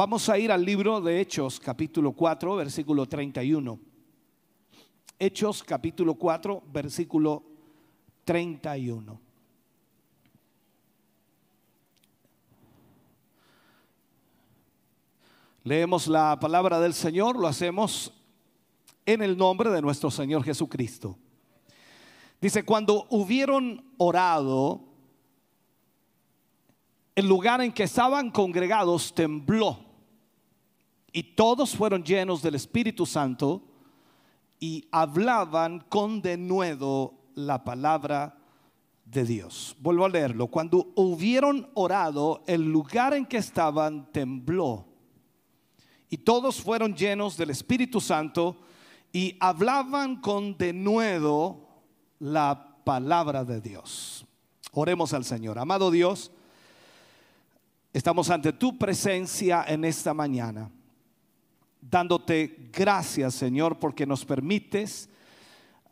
Vamos a ir al libro de Hechos, capítulo 4, versículo 31. Hechos, capítulo 4, versículo 31. Leemos la palabra del Señor, lo hacemos en el nombre de nuestro Señor Jesucristo. Dice, cuando hubieron orado, el lugar en que estaban congregados tembló y todos fueron llenos del Espíritu Santo y hablaban con denuedo la palabra de Dios. Vuelvo a leerlo. Cuando hubieron orado, el lugar en que estaban tembló. Y todos fueron llenos del Espíritu Santo y hablaban con denuedo la palabra de Dios. Oremos al Señor. Amado Dios, estamos ante tu presencia en esta mañana dándote gracias, Señor, porque nos permites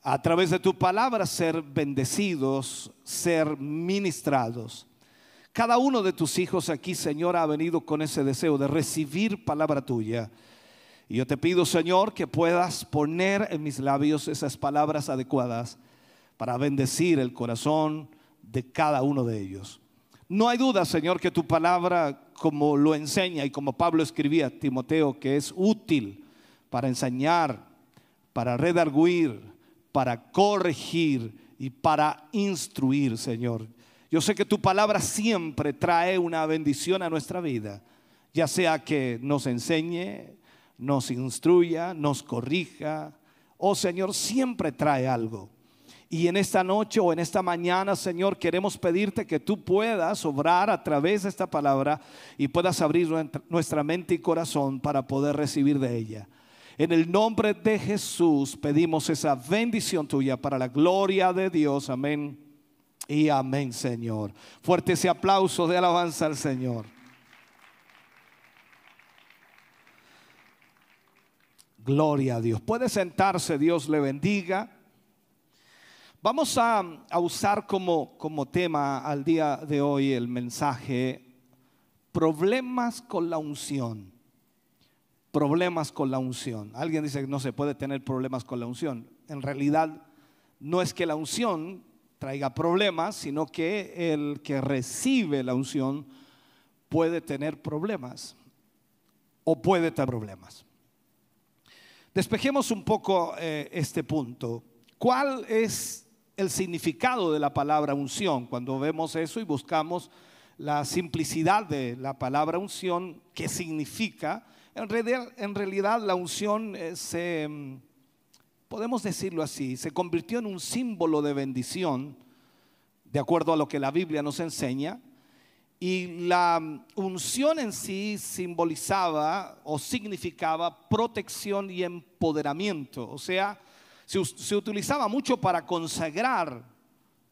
a través de tu palabra ser bendecidos, ser ministrados. Cada uno de tus hijos aquí, Señor, ha venido con ese deseo de recibir palabra tuya. Y yo te pido, Señor, que puedas poner en mis labios esas palabras adecuadas para bendecir el corazón de cada uno de ellos. No hay duda, Señor, que tu palabra, como lo enseña y como Pablo escribía a Timoteo, que es útil para enseñar, para redarguir, para corregir y para instruir, Señor. Yo sé que tu palabra siempre trae una bendición a nuestra vida, ya sea que nos enseñe, nos instruya, nos corrija. Oh Señor, siempre trae algo. Y en esta noche o en esta mañana, Señor, queremos pedirte que tú puedas obrar a través de esta palabra y puedas abrir nuestra mente y corazón para poder recibir de ella. En el nombre de Jesús pedimos esa bendición tuya para la gloria de Dios. Amén. Y amén, Señor. Fuerte ese aplauso de alabanza al Señor. Gloria a Dios. Puede sentarse, Dios le bendiga. Vamos a, usar como, como tema al día de hoy el mensaje problemas con la unción. Problemas con la unción. Alguien dice que no se puede tener problemas con la unción. En realidad no es que la unción traiga problemas, sino que el que recibe la unción puede tener problemas o puede tener problemas. Despejemos un poco eh, este punto. ¿Cuál es el significado de la palabra unción. Cuando vemos eso y buscamos la simplicidad de la palabra unción, ¿qué significa? En realidad, en realidad la unción eh, se, mm, podemos decirlo así, se convirtió en un símbolo de bendición, de acuerdo a lo que la Biblia nos enseña. Y la mm, unción en sí simbolizaba o significaba protección y empoderamiento. O sea, se, utilizaba mucho para consagrar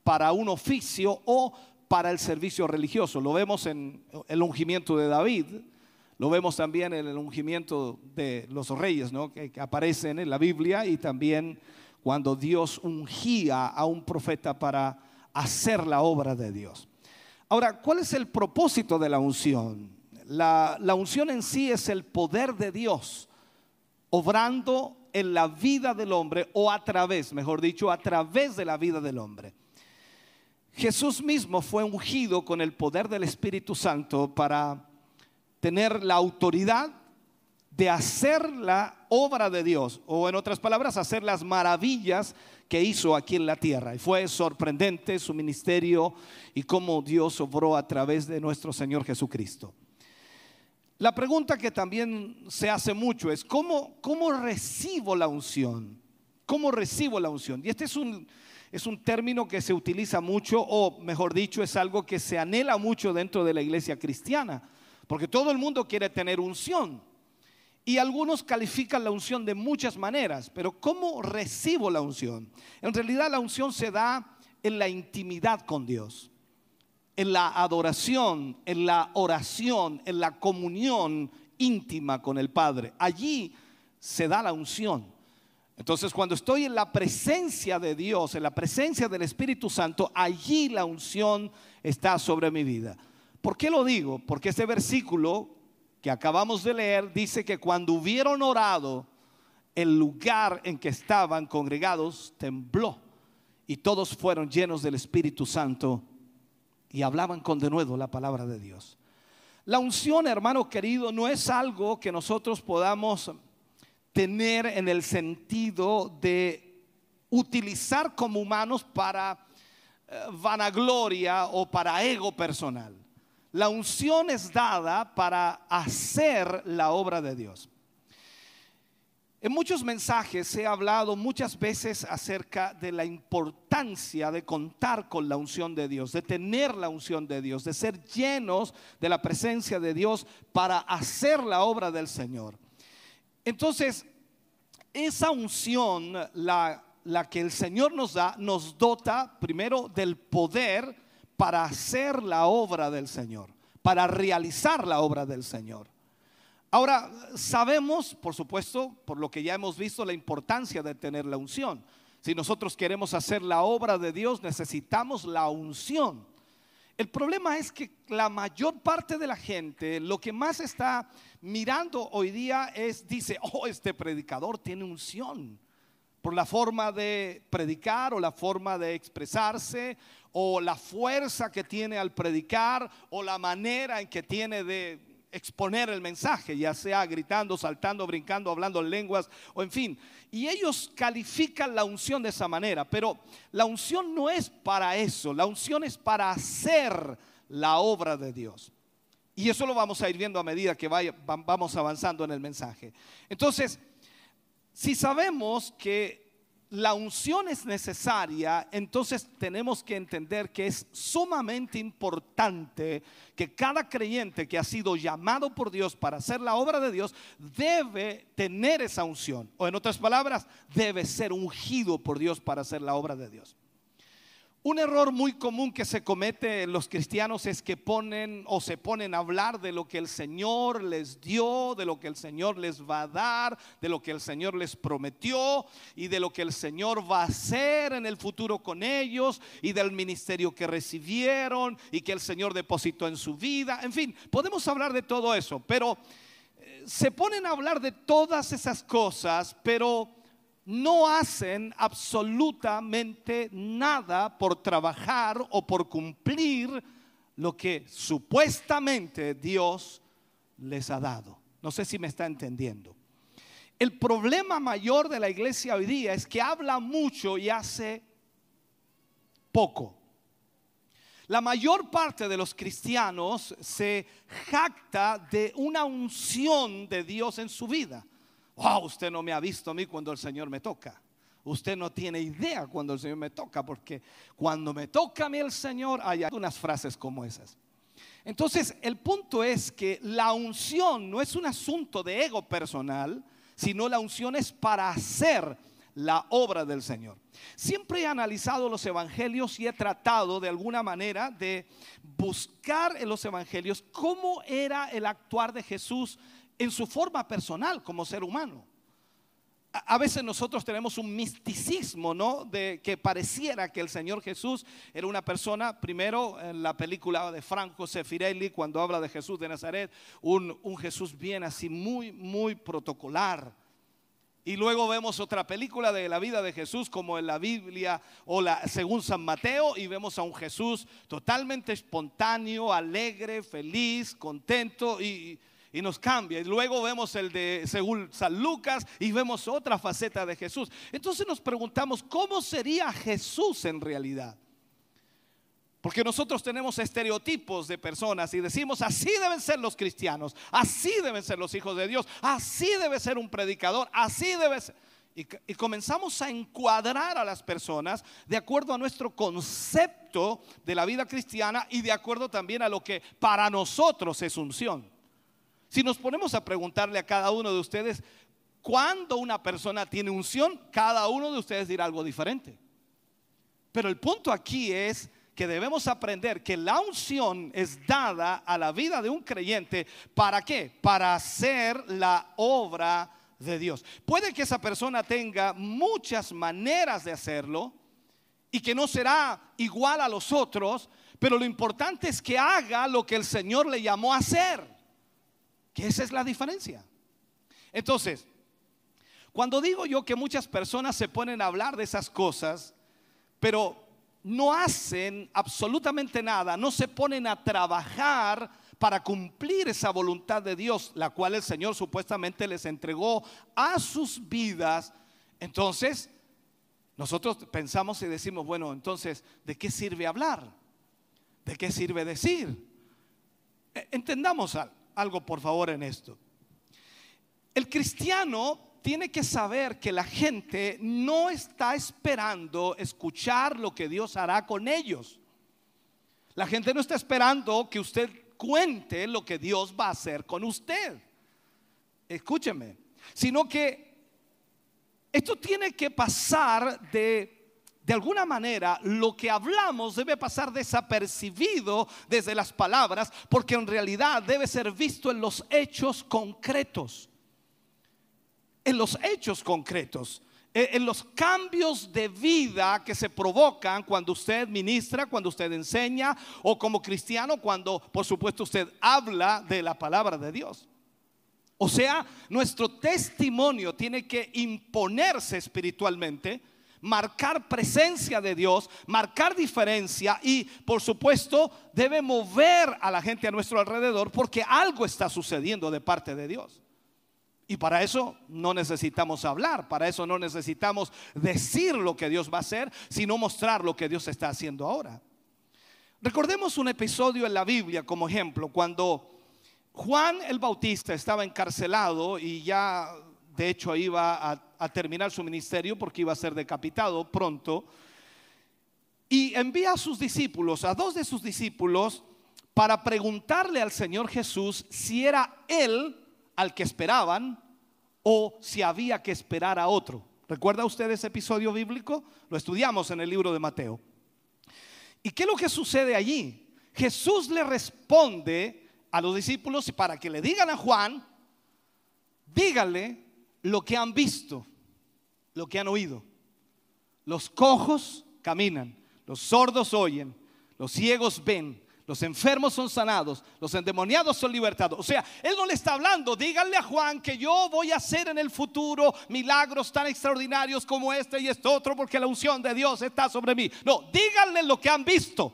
para un oficio o para el servicio religioso. Lo vemos en el ungimiento de David, lo vemos también en el ungimiento de los reyes, ¿no? que, aparecen en la Biblia y también cuando Dios ungía a un profeta para hacer la obra de Dios. Ahora, ¿cuál es el propósito de la unción? La unción en sí es el poder de Dios obrando en la vida del hombre o a través, mejor dicho, a través de la vida del hombre. Jesús mismo fue ungido con el poder del Espíritu Santo para tener la autoridad de hacer la obra de Dios, o en otras palabras, hacer las maravillas que hizo aquí en la tierra. Y fue sorprendente su ministerio y cómo Dios obró a través de nuestro Señor Jesucristo. La pregunta que también se hace mucho es, ¿cómo, recibo la unción? ¿Cómo recibo la unción? Y este es un, es un término que se utiliza mucho, o mejor dicho, es algo que se anhela mucho dentro de la iglesia cristiana, porque todo el mundo quiere tener unción. Y algunos califican la unción de muchas maneras, pero ¿cómo recibo la unción? En realidad la unción se da en la intimidad con Dios, en la adoración, en la oración, en la comunión íntima con el Padre. Allí se da la unción. Entonces cuando estoy en la presencia de Dios, en la presencia del Espíritu Santo, allí la unción está sobre mi vida. ¿Por qué lo digo? Porque este versículo que acabamos de leer dice que cuando hubieron orado, el lugar en que estaban congregados tembló y todos fueron llenos del Espíritu Santo y hablaban con denuedo la palabra de Dios. La unción, hermano querido, no es algo que nosotros podamos tener en el sentido de utilizar como humanos para eh, vanagloria o para ego personal. La unción es dada para hacer la obra de Dios. En muchos mensajes he hablado muchas veces acerca de la importancia de contar con la unción de Dios, de tener la unción de Dios, de ser llenos de la presencia de Dios para hacer la obra del Señor. Entonces, esa unción, la, la que el Señor nos da, nos dota primero del poder para hacer la obra del Señor, para realizar la obra del Señor. Ahora, sabemos, por supuesto, por lo que ya hemos visto, la importancia de tener la unción. Si nosotros queremos hacer la obra de Dios, necesitamos la unción. El problema es que la mayor parte de la gente lo que más está mirando hoy día es, dice, oh, este predicador tiene unción por la forma de predicar o la forma de expresarse o la fuerza que tiene al predicar o la manera en que tiene de exponer el mensaje, ya sea gritando, saltando, brincando, hablando en lenguas o en fin. Y ellos califican la unción de esa manera, pero la unción no es para eso, la unción es para hacer la obra de Dios. Y eso lo vamos a ir viendo a medida que vamos avanzando en el mensaje. Entonces, si sabemos que la unción es necesaria, entonces tenemos que entender que es sumamente importante que cada creyente que ha sido llamado por Dios para hacer la obra de Dios debe tener esa unción. O en otras palabras, debe ser ungido por Dios para hacer la obra de Dios. Un error muy común que se comete en los cristianos es que ponen o se ponen a hablar de lo que el Señor les dio, de lo que el Señor les va a dar, de lo que el Señor les prometió y de lo que el Señor va a hacer en el futuro con ellos y del ministerio que recibieron y que el Señor depositó en su vida. En fin, podemos hablar de todo eso, pero eh, se ponen a hablar de todas esas cosas, pero no hacen absolutamente nada por trabajar o por cumplir lo que supuestamente Dios les ha dado. No sé si me está entendiendo. El problema mayor de la iglesia hoy día es que habla mucho y hace poco. La mayor parte de los cristianos se jacta de una unción de Dios en su vida wow, usted no me ha visto a mí cuando el Señor me toca. Usted no tiene idea cuando el Señor me toca, porque cuando me toca a mí el Señor, hay unas frases como esas. Entonces, el punto es que la unción no es un asunto de ego personal, sino la unción es para hacer la obra del Señor. Siempre he analizado los evangelios y he tratado de alguna manera de buscar en los evangelios cómo era el actuar de Jesús en su forma personal como ser humano. A veces nosotros tenemos un misticismo, ¿no? De que pareciera que el Señor Jesús era una persona, primero en la película de Franco Sefirelli, cuando habla de Jesús de Nazaret, un, un Jesús bien así, muy, muy protocolar. Y luego vemos otra película de la vida de Jesús como en la Biblia o la según San Mateo y vemos a un Jesús totalmente espontáneo, alegre, feliz, contento y y nos cambia. Y luego vemos el de según San Lucas y vemos otra faceta de Jesús. Entonces nos preguntamos, ¿cómo sería Jesús en realidad? Porque nosotros tenemos estereotipos de personas y decimos, así deben ser los cristianos, así deben ser los hijos de Dios, así debe ser un predicador, así debe ser... Y, y, comenzamos a encuadrar a las personas de acuerdo a nuestro concepto de la vida cristiana y de acuerdo también a lo que para nosotros es unción. Si nos ponemos a preguntarle a cada uno de ustedes, cuando una persona tiene unción, cada uno de ustedes dirá algo diferente. Pero el punto aquí es que debemos aprender que la unción es dada a la vida de un creyente. ¿Para qué? Para hacer la obra de Dios. Puede que esa persona tenga muchas maneras de hacerlo y que no será igual a los otros, pero lo importante es que haga lo que el Señor le llamó a hacer. Que esa es la diferencia. Entonces, cuando digo yo que muchas personas se ponen a hablar de esas cosas, pero no hacen absolutamente nada, no se ponen a trabajar para cumplir esa voluntad de Dios, la cual el Señor supuestamente les entregó a sus vidas, entonces nosotros pensamos y decimos, bueno, entonces, ¿de qué sirve hablar? ¿De qué sirve decir? E, entendamos algo, por favor, en esto. El cristiano tiene que saber que la gente no está esperando escuchar lo que Dios hará con ellos. La gente no está esperando que usted cuente lo que Dios va a hacer con usted. Escúcheme, sino que esto tiene que pasar de, de alguna manera, lo que hablamos debe pasar desapercibido desde las palabras, porque en realidad debe ser visto en los hechos concretos en los hechos concretos, e, en los cambios de vida que se provocan cuando usted ministra, cuando usted enseña o como cristiano cuando por supuesto usted habla de la palabra de Dios. O sea, nuestro testimonio tiene que imponerse espiritualmente, marcar presencia de Dios, marcar diferencia y por supuesto debe mover a la gente a nuestro alrededor porque algo está sucediendo de parte de Dios. Y para eso no necesitamos hablar, para eso no necesitamos decir lo que Dios va a hacer, sino mostrar lo que Dios está haciendo ahora. Recordemos un episodio en la Biblia como ejemplo, cuando Juan el Bautista estaba encarcelado y ya de hecho iba a, terminar su ministerio porque iba a ser decapitado pronto, y envía a sus discípulos, a dos de sus discípulos, para preguntarle al Señor Jesús si era él al que esperaban o si había que esperar a otro. ¿Recuerda usted ese episodio bíblico? Lo estudiamos en el libro de Mateo. ¿Y qué es lo que sucede allí? Jesús le responde a los discípulos para que le digan a Juan, díganle lo que han visto, lo que han oído. Los cojos caminan, los sordos oyen, los ciegos ven, los enfermos son sanados, los endemoniados son libertados. O sea, Él no le está hablando, díganle a Juan que yo voy a hacer en el futuro milagros tan extraordinarios como este y este otro porque la unción de Dios está sobre mí. No, díganle lo que han visto.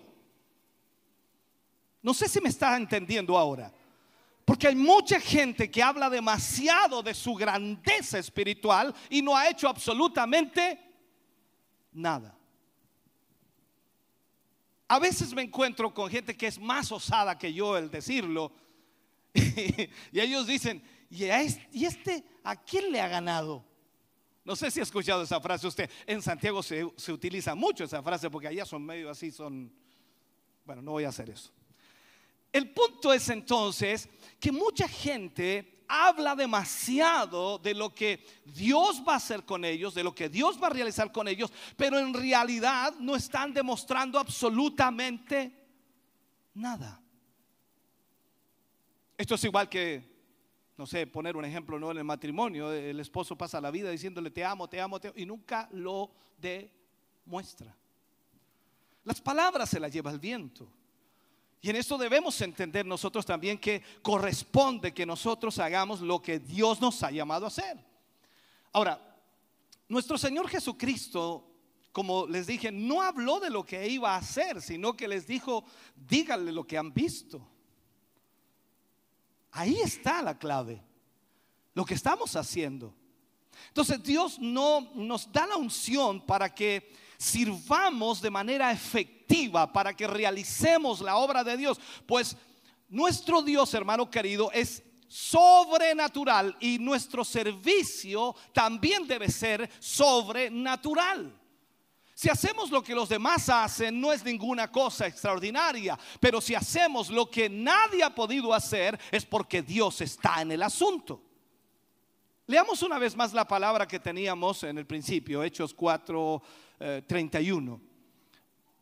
No sé si me está entendiendo ahora. Porque hay mucha gente que habla demasiado de su grandeza espiritual y no ha hecho absolutamente nada. A veces me encuentro con gente que es más osada que yo el decirlo. y ellos dicen, ¿y, este a quién le ha ganado? No sé si ha escuchado esa frase usted. En Santiago se, se utiliza mucho esa frase porque allá son medio así, son... Bueno, no voy a hacer eso. El punto es entonces que mucha gente habla demasiado de lo que Dios va a hacer con ellos, de lo que Dios va a realizar con ellos, pero en realidad no están demostrando absolutamente nada. Esto es igual que, no sé, poner un ejemplo ¿no? en el matrimonio. El esposo pasa la vida diciéndole te amo, te amo, te amo, y nunca lo demuestra. Las palabras se las lleva el viento. Y en esto debemos entender nosotros también que corresponde que nosotros hagamos lo que Dios nos ha llamado a hacer. Ahora, nuestro Señor Jesucristo, como les dije, no habló de lo que iba a hacer, sino que les dijo, díganle lo que han visto. Ahí está la clave, lo que estamos haciendo. Entonces Dios no nos da la unción para que sirvamos de manera efectiva, para que realicemos la obra de Dios. Pues nuestro Dios, hermano querido, es sobrenatural y nuestro servicio también debe ser sobrenatural. Si hacemos lo que los demás hacen, no es ninguna cosa extraordinaria. Pero si hacemos lo que nadie ha podido hacer, es porque Dios está en el asunto. Leamos una vez más la palabra que teníamos en el principio, Hechos 4, 31.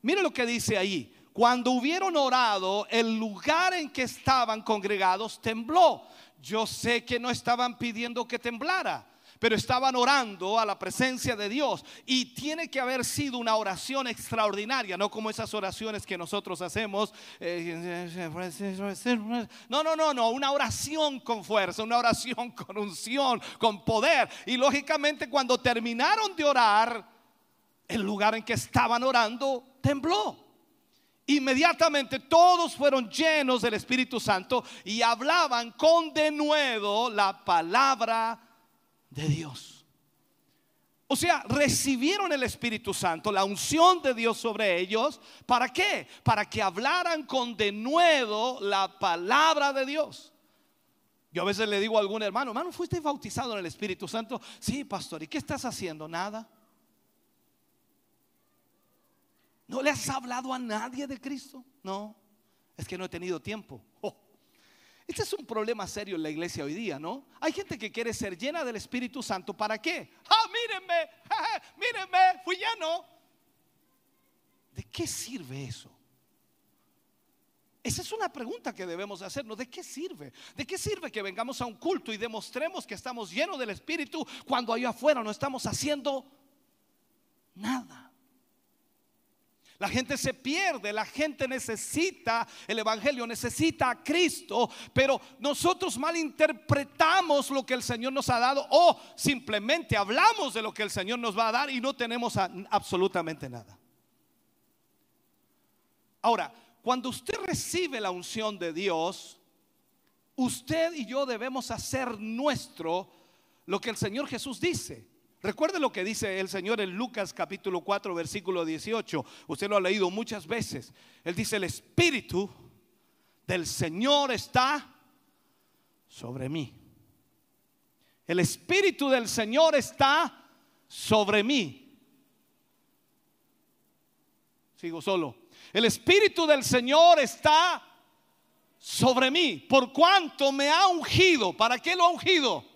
Eh, Mire lo que dice ahí. Cuando hubieron orado, el lugar en que estaban congregados tembló. Yo sé que no estaban pidiendo que temblara pero estaban orando a la presencia de Dios. Y tiene que haber sido una oración extraordinaria, no como esas oraciones que nosotros hacemos. No, no, no, no, una oración con fuerza, una oración con unción, con poder. Y lógicamente cuando terminaron de orar, el lugar en que estaban orando tembló. Inmediatamente todos fueron llenos del Espíritu Santo y hablaban con denuedo la palabra de Dios. O sea, recibieron el Espíritu Santo, la unción de Dios sobre ellos. ¿Para qué? Para que hablaran con denuedo la palabra de Dios. Yo a veces le digo a algún hermano, hermano, ¿fuiste bautizado en el Espíritu Santo? Sí, pastor. ¿Y qué estás haciendo? Nada. ¿No le has hablado a nadie de Cristo? No, es que no he tenido tiempo. Oh. Este es un problema serio en la iglesia hoy día, ¿no? Hay gente que quiere ser llena del Espíritu Santo. ¿Para qué? Ah, mírenme, mírenme, fui lleno. ¿De qué sirve eso? Esa es una pregunta que debemos hacernos. ¿De qué sirve? ¿De qué sirve que vengamos a un culto y demostremos que estamos llenos del Espíritu cuando allá afuera no estamos haciendo nada? La gente se pierde, la gente necesita el Evangelio, necesita a Cristo, pero nosotros malinterpretamos lo que el Señor nos ha dado o simplemente hablamos de lo que el Señor nos va a dar y no tenemos absolutamente nada. Ahora, cuando usted recibe la unción de Dios, usted y yo debemos hacer nuestro lo que el Señor Jesús dice. Recuerde lo que dice el Señor en Lucas capítulo 4 versículo 18. Usted lo ha leído muchas veces. Él dice, el Espíritu del Señor está sobre mí. El Espíritu del Señor está sobre mí. Sigo solo. El Espíritu del Señor está sobre mí. Por cuanto me ha ungido. ¿Para qué lo ha ungido?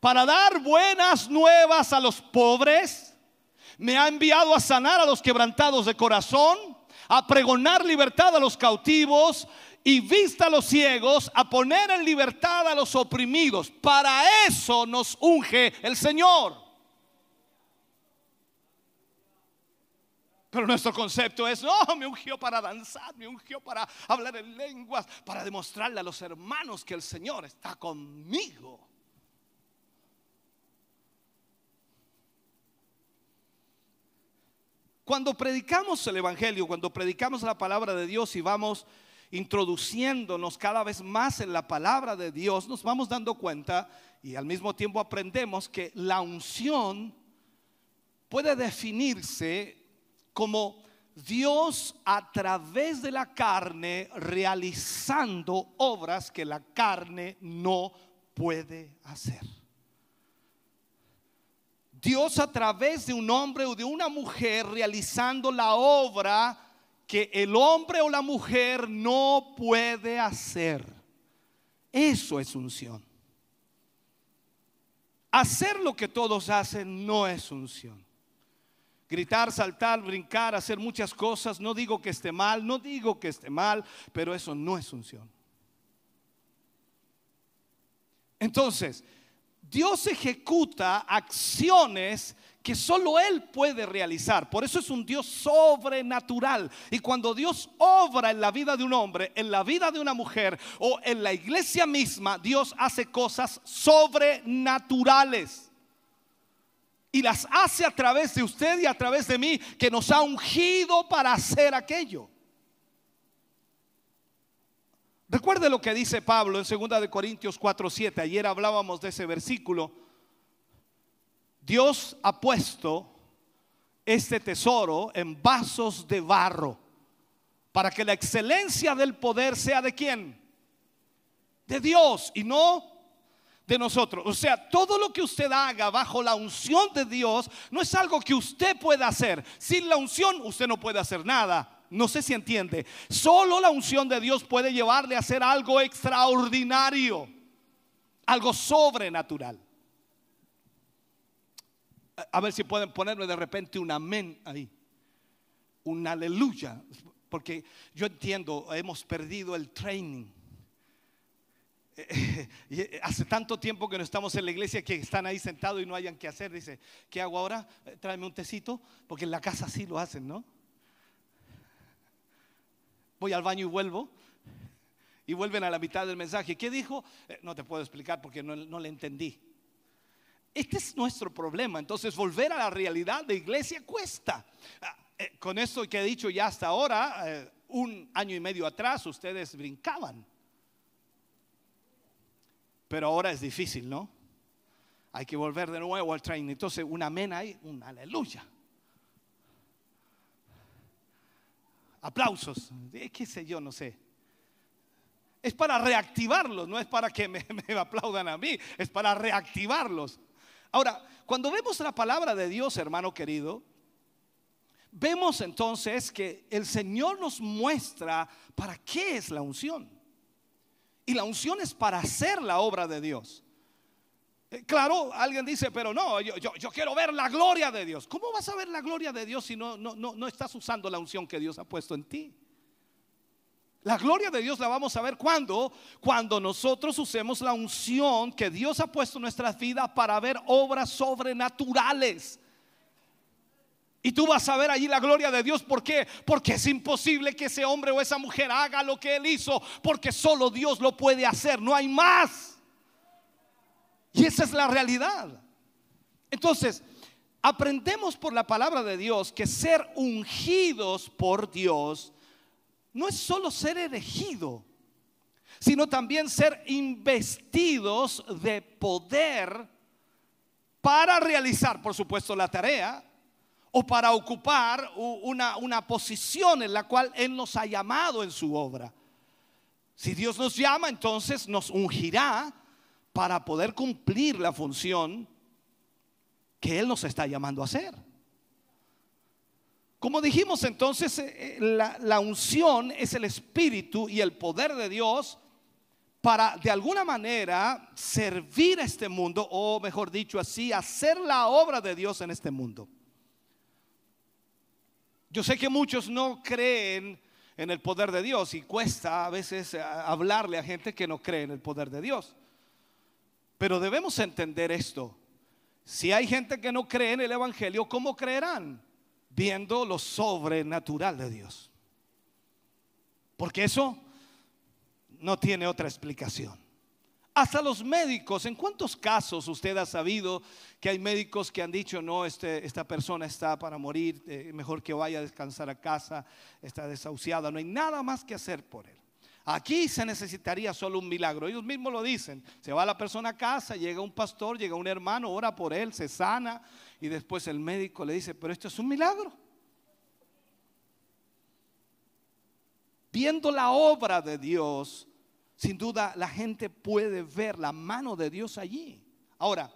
Para dar buenas nuevas a los pobres. Me ha enviado a sanar a los quebrantados de corazón, a pregonar libertad a los cautivos y vista a los ciegos, a poner en libertad a los oprimidos. Para eso nos unge el Señor. Pero nuestro concepto es, no, me ungió para danzar, me ungió para hablar en lenguas, para demostrarle a los hermanos que el Señor está conmigo. Cuando predicamos el Evangelio, cuando predicamos la palabra de Dios y vamos introduciéndonos cada vez más en la palabra de Dios, nos vamos dando cuenta y al mismo tiempo aprendemos que la unción puede definirse como Dios a través de la carne realizando obras que la carne no puede hacer. Dios a través de un hombre o de una mujer realizando la obra que el hombre o la mujer no puede hacer. Eso es unción. Hacer lo que todos hacen no es unción. Gritar, saltar, brincar, hacer muchas cosas, no digo que esté mal, no digo que esté mal, pero eso no es unción. Entonces, Dios ejecuta acciones que solo Él puede realizar. Por eso es un Dios sobrenatural. Y cuando Dios obra en la vida de un hombre, en la vida de una mujer o en la iglesia misma, Dios hace cosas sobrenaturales. Y las hace a través de usted y a través de mí, que nos ha ungido para hacer aquello. Recuerde lo que dice Pablo en 2 de Corintios 4:7. Ayer hablábamos de ese versículo. Dios ha puesto este tesoro en vasos de barro para que la excelencia del poder sea de quién? De Dios y no de nosotros. O sea, todo lo que usted haga bajo la unción de Dios no es algo que usted pueda hacer. Sin la unción usted no puede hacer nada. No sé si entiende. Solo la unción de Dios puede llevarle a hacer algo extraordinario, algo sobrenatural. A ver si pueden ponerme de repente un amén ahí, un aleluya, porque yo entiendo, hemos perdido el training. Hace tanto tiempo que no estamos en la iglesia que están ahí sentados y no hayan que hacer. Dice, ¿qué hago ahora? Tráeme un tecito, porque en la casa sí lo hacen, ¿no? Voy al baño y vuelvo. Y vuelven a la mitad del mensaje. ¿Qué dijo? Eh, no te puedo explicar porque no, no le entendí. Este es nuestro problema. Entonces volver a la realidad de iglesia cuesta. Ah, eh, con esto que he dicho ya hasta ahora, eh, un año y medio atrás ustedes brincaban. Pero ahora es difícil, ¿no? Hay que volver de nuevo al training. Entonces, un amén ahí, un aleluya. Aplausos, qué sé yo, no sé. Es para reactivarlos, no es para que me, aplaudan a mí, es para reactivarlos. Ahora, cuando vemos la palabra de Dios, hermano querido, vemos entonces que el Señor nos muestra para qué es la unción. Y la unción es para hacer la obra de Dios. Eh, claro, alguien dice, pero no, yo, yo, quiero ver la gloria de Dios. ¿Cómo vas a ver la gloria de Dios si no, no, no, no estás usando la unción que Dios ha puesto en ti? La gloria de Dios la vamos a ver cuando, cuando nosotros usemos la unción que Dios ha puesto en nuestras vidas para ver obras sobrenaturales. Y tú vas a ver allí la gloria de Dios. ¿Por qué? Porque es imposible que ese hombre o esa mujer haga lo que él hizo. Porque solo Dios lo puede hacer. No hay más. Y esa es la realidad. Entonces, aprendemos por la palabra de Dios que ser ungidos por Dios no es solo ser elegido, sino también ser investidos de poder para realizar, por supuesto, la tarea o para ocupar una, una posición en la cual Él nos ha llamado en su obra. Si Dios nos llama, entonces nos ungirá para poder cumplir la función que Él nos está llamando a hacer. Como dijimos entonces, eh, eh, la, unción es el espíritu y el poder de Dios para de alguna manera servir a este mundo, o mejor dicho así, hacer la obra de Dios en este mundo. Yo sé que muchos no creen en el poder de Dios y cuesta a veces eh, hablarle a gente que no cree en el poder de Dios. Pero debemos entender esto. Si hay gente que no cree en el Evangelio, ¿cómo creerán? Viendo lo sobrenatural de Dios. Porque eso no tiene otra explicación. Hasta los médicos, ¿en cuántos casos usted ha sabido que hay médicos que han dicho, no, este, esta persona está para morir, eh, mejor que vaya a descansar a casa, está desahuciada, no hay nada más que hacer por él? Aquí se necesitaría solo un milagro. Ellos mismos lo dicen. Se va la persona a casa, llega un pastor, llega un hermano, ora por él, se sana y después el médico le dice, pero esto es un milagro. Viendo la obra de Dios, sin duda la gente puede ver la mano de Dios allí. Ahora,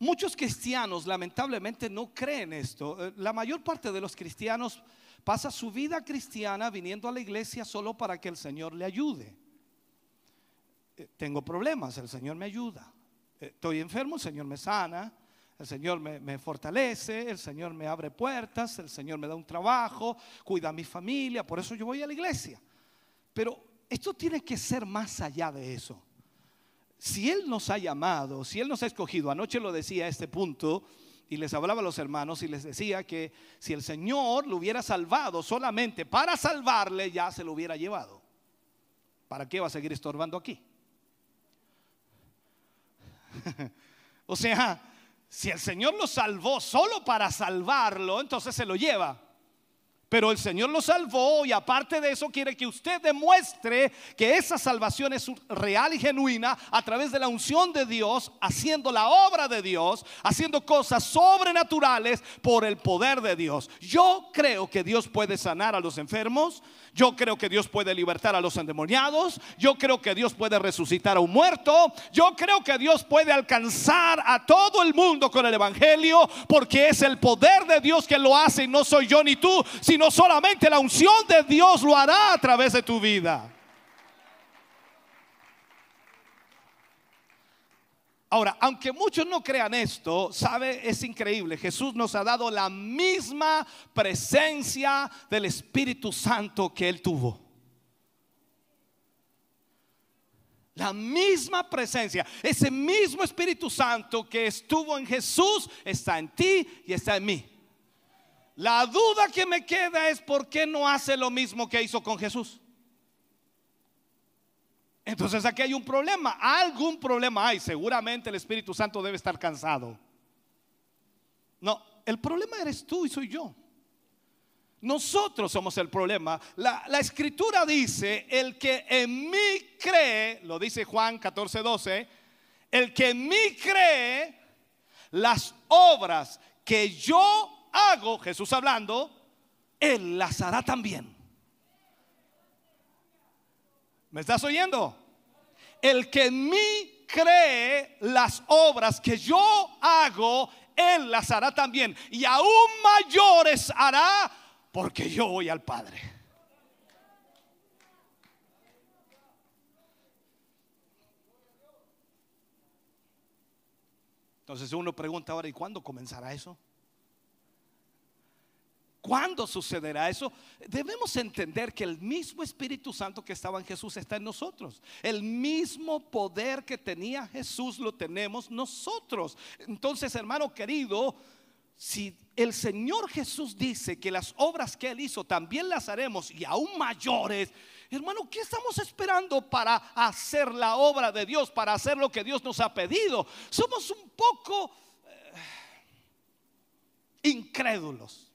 muchos cristianos lamentablemente no creen esto. Eh, la mayor parte de los cristianos pasa su vida cristiana viniendo a la iglesia solo para que el Señor le ayude. Eh, tengo problemas, el Señor me ayuda. Eh, estoy enfermo, el Señor me sana. El Señor me, fortalece, el Señor me abre puertas, el Señor me da un trabajo, cuida a mi familia, por eso yo voy a la iglesia. Pero esto tiene que ser más allá de eso. Si Él nos ha llamado, si Él nos ha escogido, anoche lo decía a este punto, y les hablaba a los hermanos y les decía que si el Señor lo hubiera salvado solamente para salvarle, ya se lo hubiera llevado. ¿Para qué va a seguir estorbando aquí? o sea, si el Señor lo salvó solo para salvarlo, entonces se lo lleva. Pero el Señor lo salvó y aparte de eso quiere que usted demuestre que esa salvación es real y genuina a través de la unción de Dios, haciendo la obra de Dios, haciendo cosas sobrenaturales por el poder de Dios. Yo creo que Dios puede sanar a los enfermos, yo creo que Dios puede libertar a los endemoniados, yo creo que Dios puede resucitar a un muerto, yo creo que Dios puede alcanzar a todo el mundo con el Evangelio, porque es el poder de Dios que lo hace y no soy yo ni tú, sino no solamente la unción de Dios lo hará a través de tu vida. Ahora, aunque muchos no crean esto, sabe, es increíble. Jesús nos ha dado la misma presencia del Espíritu Santo que él tuvo. La misma presencia, ese mismo Espíritu Santo que estuvo en Jesús está en ti y está en mí. La duda que me queda es por qué no hace lo mismo que hizo con Jesús. Entonces aquí hay un problema, algún problema hay. Seguramente el Espíritu Santo debe estar cansado. No, el problema eres tú y soy yo. Nosotros somos el problema. La, escritura dice, el que en mí cree, lo dice Juan 14, 12, el que en mí cree, las obras que yo hago, Jesús hablando, Él las hará también. ¿Me estás oyendo? El que en mí cree las obras que yo hago, Él las hará también. Y aún mayores hará porque yo voy al Padre. Entonces uno pregunta ahora, ¿y cuándo comenzará eso? ¿Cuándo sucederá eso? Debemos entender que el mismo Espíritu Santo que estaba en Jesús está en nosotros. El mismo poder que tenía Jesús lo tenemos nosotros. Entonces, hermano querido, si el Señor Jesús dice que las obras que Él hizo también las haremos y aún mayores, hermano, ¿qué estamos esperando para hacer la obra de Dios, para hacer lo que Dios nos ha pedido? Somos un poco eh, incrédulos.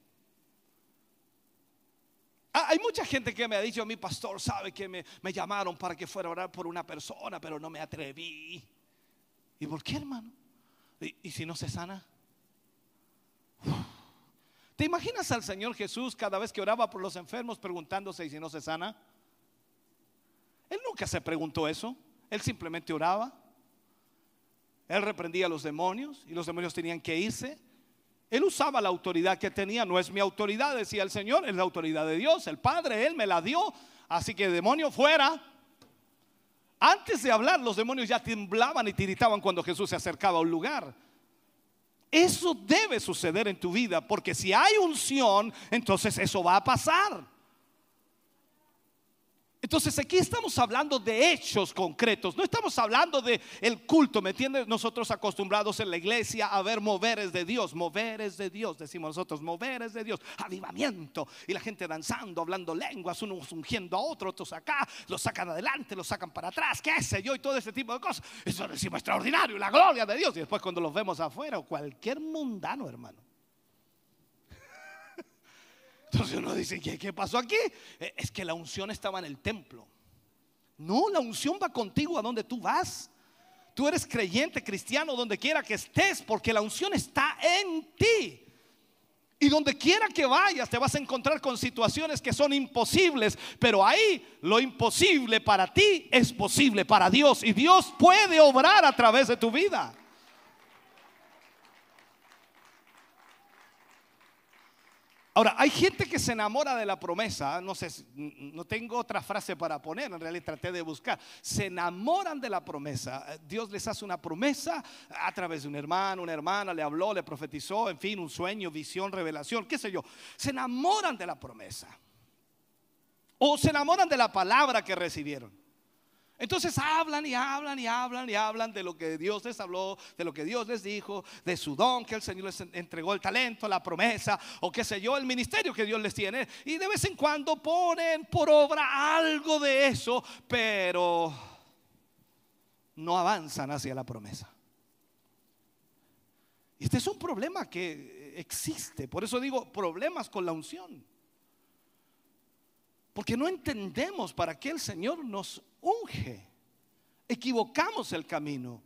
Ah, hay mucha gente que me ha dicho, mi pastor sabe que me, llamaron para que fuera a orar por una persona, pero no me atreví. ¿Y por qué, hermano? ¿Y, si no se sana? ¿Te imaginas al Señor Jesús cada vez que oraba por los enfermos preguntándose ¿y si no se sana? Él nunca se preguntó eso. Él simplemente oraba. Él reprendía a los demonios y los demonios tenían que irse. Él usaba la autoridad que tenía, no es mi autoridad, decía el Señor, es la autoridad de Dios, el Padre, Él me la dio, así que demonio fuera. Antes de hablar, los demonios ya temblaban y tiritaban cuando Jesús se acercaba a un lugar. Eso debe suceder en tu vida, porque si hay unción, entonces eso va a pasar. Entonces aquí estamos hablando de hechos concretos, no estamos hablando de el culto, ¿me entiendes? Nosotros acostumbrados en la iglesia a ver moveres de Dios, moveres de Dios, decimos nosotros, moveres de Dios, avivamiento, y la gente danzando, hablando lenguas, unos ungiendo a otro, otros acá, los sacan adelante, los sacan para atrás, qué sé yo, y todo ese tipo de cosas. Eso decimos extraordinario, la gloria de Dios, y después cuando los vemos afuera, cualquier mundano, hermano. Entonces uno dice, ¿qué, pasó aquí? Eh, es que la unción estaba en el templo. No, la unción va contigo a donde tú vas. Tú eres creyente, cristiano, donde quiera que estés, porque la unción está en ti. Y donde quiera que vayas te vas a encontrar con situaciones que son imposibles, pero ahí lo imposible para ti es posible para Dios y Dios puede obrar a través de tu vida. Ahora, hay gente que se enamora de la promesa, no sé, no tengo otra frase para poner, en realidad traté de buscar, se enamoran de la promesa, Dios les hace una promesa a través de un hermano, una hermana, le habló, le profetizó, en fin, un sueño, visión, revelación, qué sé yo, se enamoran de la promesa. O se enamoran de la palabra que recibieron. Entonces hablan y hablan y hablan y hablan de lo que Dios les habló, de lo que Dios les dijo, de su don que el Señor les entregó, el talento, la promesa o qué sé yo, el ministerio que Dios les tiene. Y de vez en cuando ponen por obra algo de eso, pero no avanzan hacia la promesa. Y este es un problema que existe. Por eso digo problemas con la unción. Porque no entendemos para qué el Señor nos unge. Equivocamos el camino.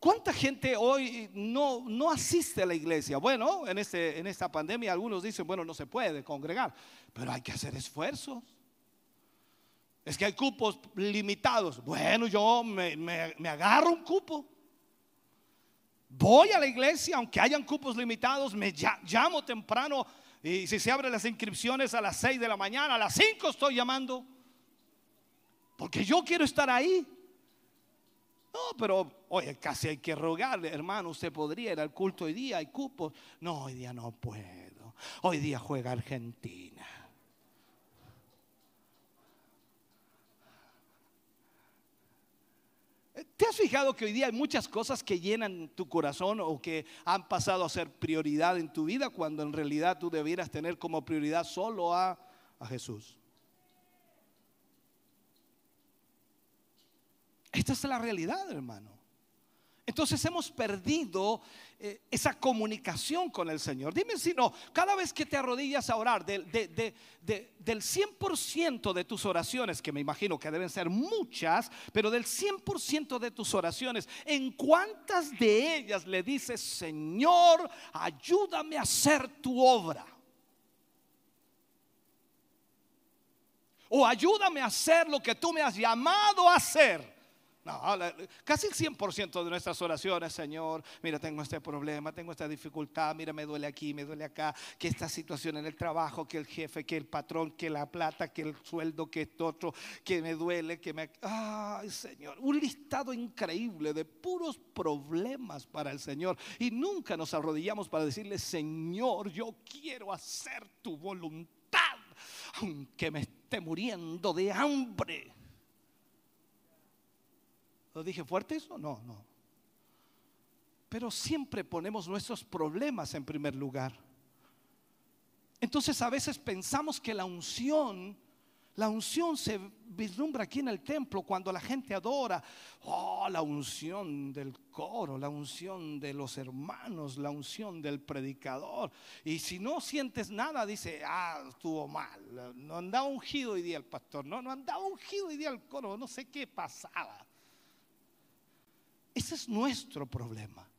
¿Cuánta gente hoy no, no asiste a la iglesia? Bueno, en, este, en esta pandemia algunos dicen, bueno, no se puede congregar, pero hay que hacer esfuerzos. Es que hay cupos limitados. Bueno, yo me, me agarro un cupo. Voy a la iglesia, aunque hayan cupos limitados, me llamo temprano y si se abren las inscripciones a las 6 de la mañana, a las 5 estoy llamando. Porque yo quiero estar ahí. No, pero oye, casi hay que rogarle, hermano, usted podría ir al culto hoy día, hay cupos. No, hoy día no puedo. Hoy día juega Argentina. ¿Te has fijado que hoy día hay muchas cosas que llenan tu corazón o que han pasado a ser prioridad en tu vida cuando en realidad tú debieras tener como prioridad solo a, a Jesús? Esta es la realidad, hermano. Entonces hemos perdido eh, esa comunicación con el Señor. Dime si no, cada vez que te arrodillas a orar, del 100% de tus oraciones, que me imagino que deben ser muchas, pero del 100% de tus oraciones, ¿en cuántas de ellas le dices, Señor, ayúdame a hacer tu obra? O ayúdame a hacer lo que tú me has llamado a hacer. No, casi el 100% de nuestras oraciones, Señor, mira, tengo este problema, tengo esta dificultad, mira, me duele aquí, me duele acá, que esta situación en el trabajo, que el jefe, que el patrón, que la plata, que el sueldo, que esto otro, que me duele, que me... Ay, Señor, un listado increíble de puros problemas para el Señor. Y nunca nos arrodillamos para decirle, Señor, yo quiero hacer tu voluntad, aunque me esté muriendo de hambre. ¿Lo dije fuerte eso? No, no. Pero siempre ponemos nuestros problemas en primer lugar. Entonces a veces pensamos que la unción, la unción se vislumbra aquí en el templo cuando la gente adora. Oh, la unción del coro, la unción de los hermanos, la unción del predicador. Y si no sientes nada, dice, ah, estuvo mal. No andaba ungido hoy día el pastor, no, no andaba ungido hoy día el coro, no sé qué pasaba. Ese es nuestro problema.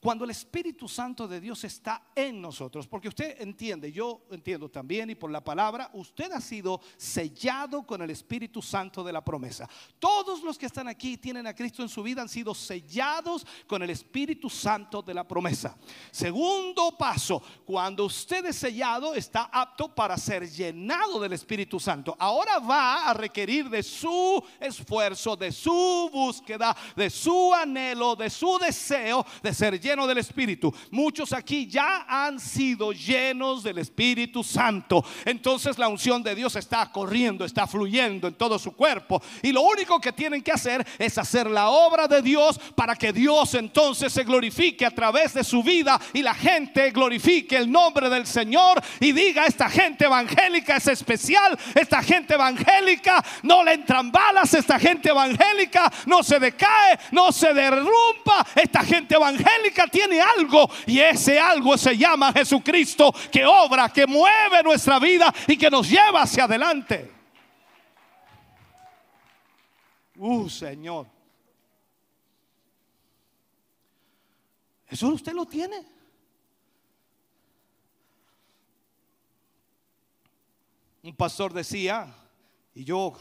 Cuando el Espíritu Santo de Dios está en nosotros, porque usted entiende, yo entiendo también y por la palabra, usted ha sido sellado con el Espíritu Santo de la promesa. Todos los que están aquí tienen a Cristo en su vida han sido sellados con el Espíritu Santo de la promesa. Segundo paso, cuando usted es sellado, está apto para ser llenado del Espíritu Santo. Ahora va a requerir de su esfuerzo, de su búsqueda, de su anhelo, de su deseo de ser lleno del Espíritu. Muchos aquí ya han sido llenos del Espíritu Santo. Entonces la unción de Dios está corriendo, está fluyendo en todo su cuerpo. Y lo único que tienen que hacer es hacer la obra de Dios para que Dios entonces se glorifique a través de su vida y la gente glorifique el nombre del Señor y diga, esta gente evangélica es especial, esta gente evangélica no le entran balas, esta gente evangélica no se decae, no se derrumba, esta gente evangélica tiene algo y ese algo se llama Jesucristo que obra, que mueve nuestra vida y que nos lleva hacia adelante. Uh, Señor. Eso usted lo tiene. Un pastor decía, y yo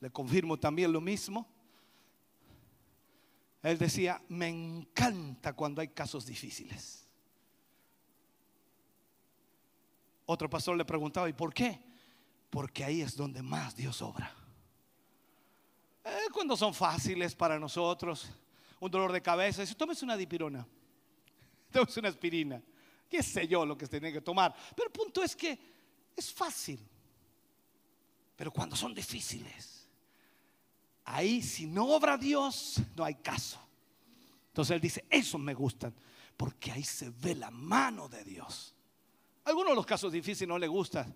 le confirmo también lo mismo, él decía, me encanta cuando hay casos difíciles. Otro pastor le preguntaba, ¿y por qué? Porque ahí es donde más Dios obra. Eh, cuando son fáciles para nosotros, un dolor de cabeza, dice, tómese una dipirona, tómese una aspirina, qué sé yo lo que se tiene que tomar. Pero el punto es que es fácil. Pero cuando son difíciles, ahí si no obra Dios, no hay caso. Entonces él dice, eso me gustan, porque ahí se ve la mano de Dios. Algunos de los casos difíciles no le gustan.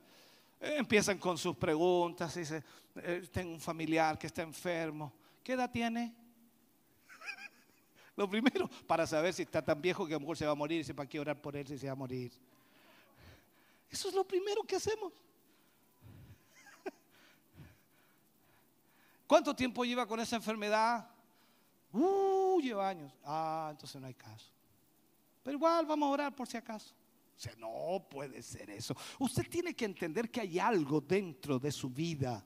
Eh, empiezan con sus preguntas, dice, eh, tengo un familiar que está enfermo. ¿Qué edad tiene? Lo primero, para saber si está tan viejo que a lo mejor se va a morir, dice, ¿para qué orar por él si se va a morir? Eso es lo primero que hacemos. ¿Cuánto tiempo lleva con esa enfermedad? Uh, lleva años. Ah, entonces no hay caso. Pero igual vamos a orar por si acaso. O sea, no puede ser eso. Usted tiene que entender que hay algo dentro de su vida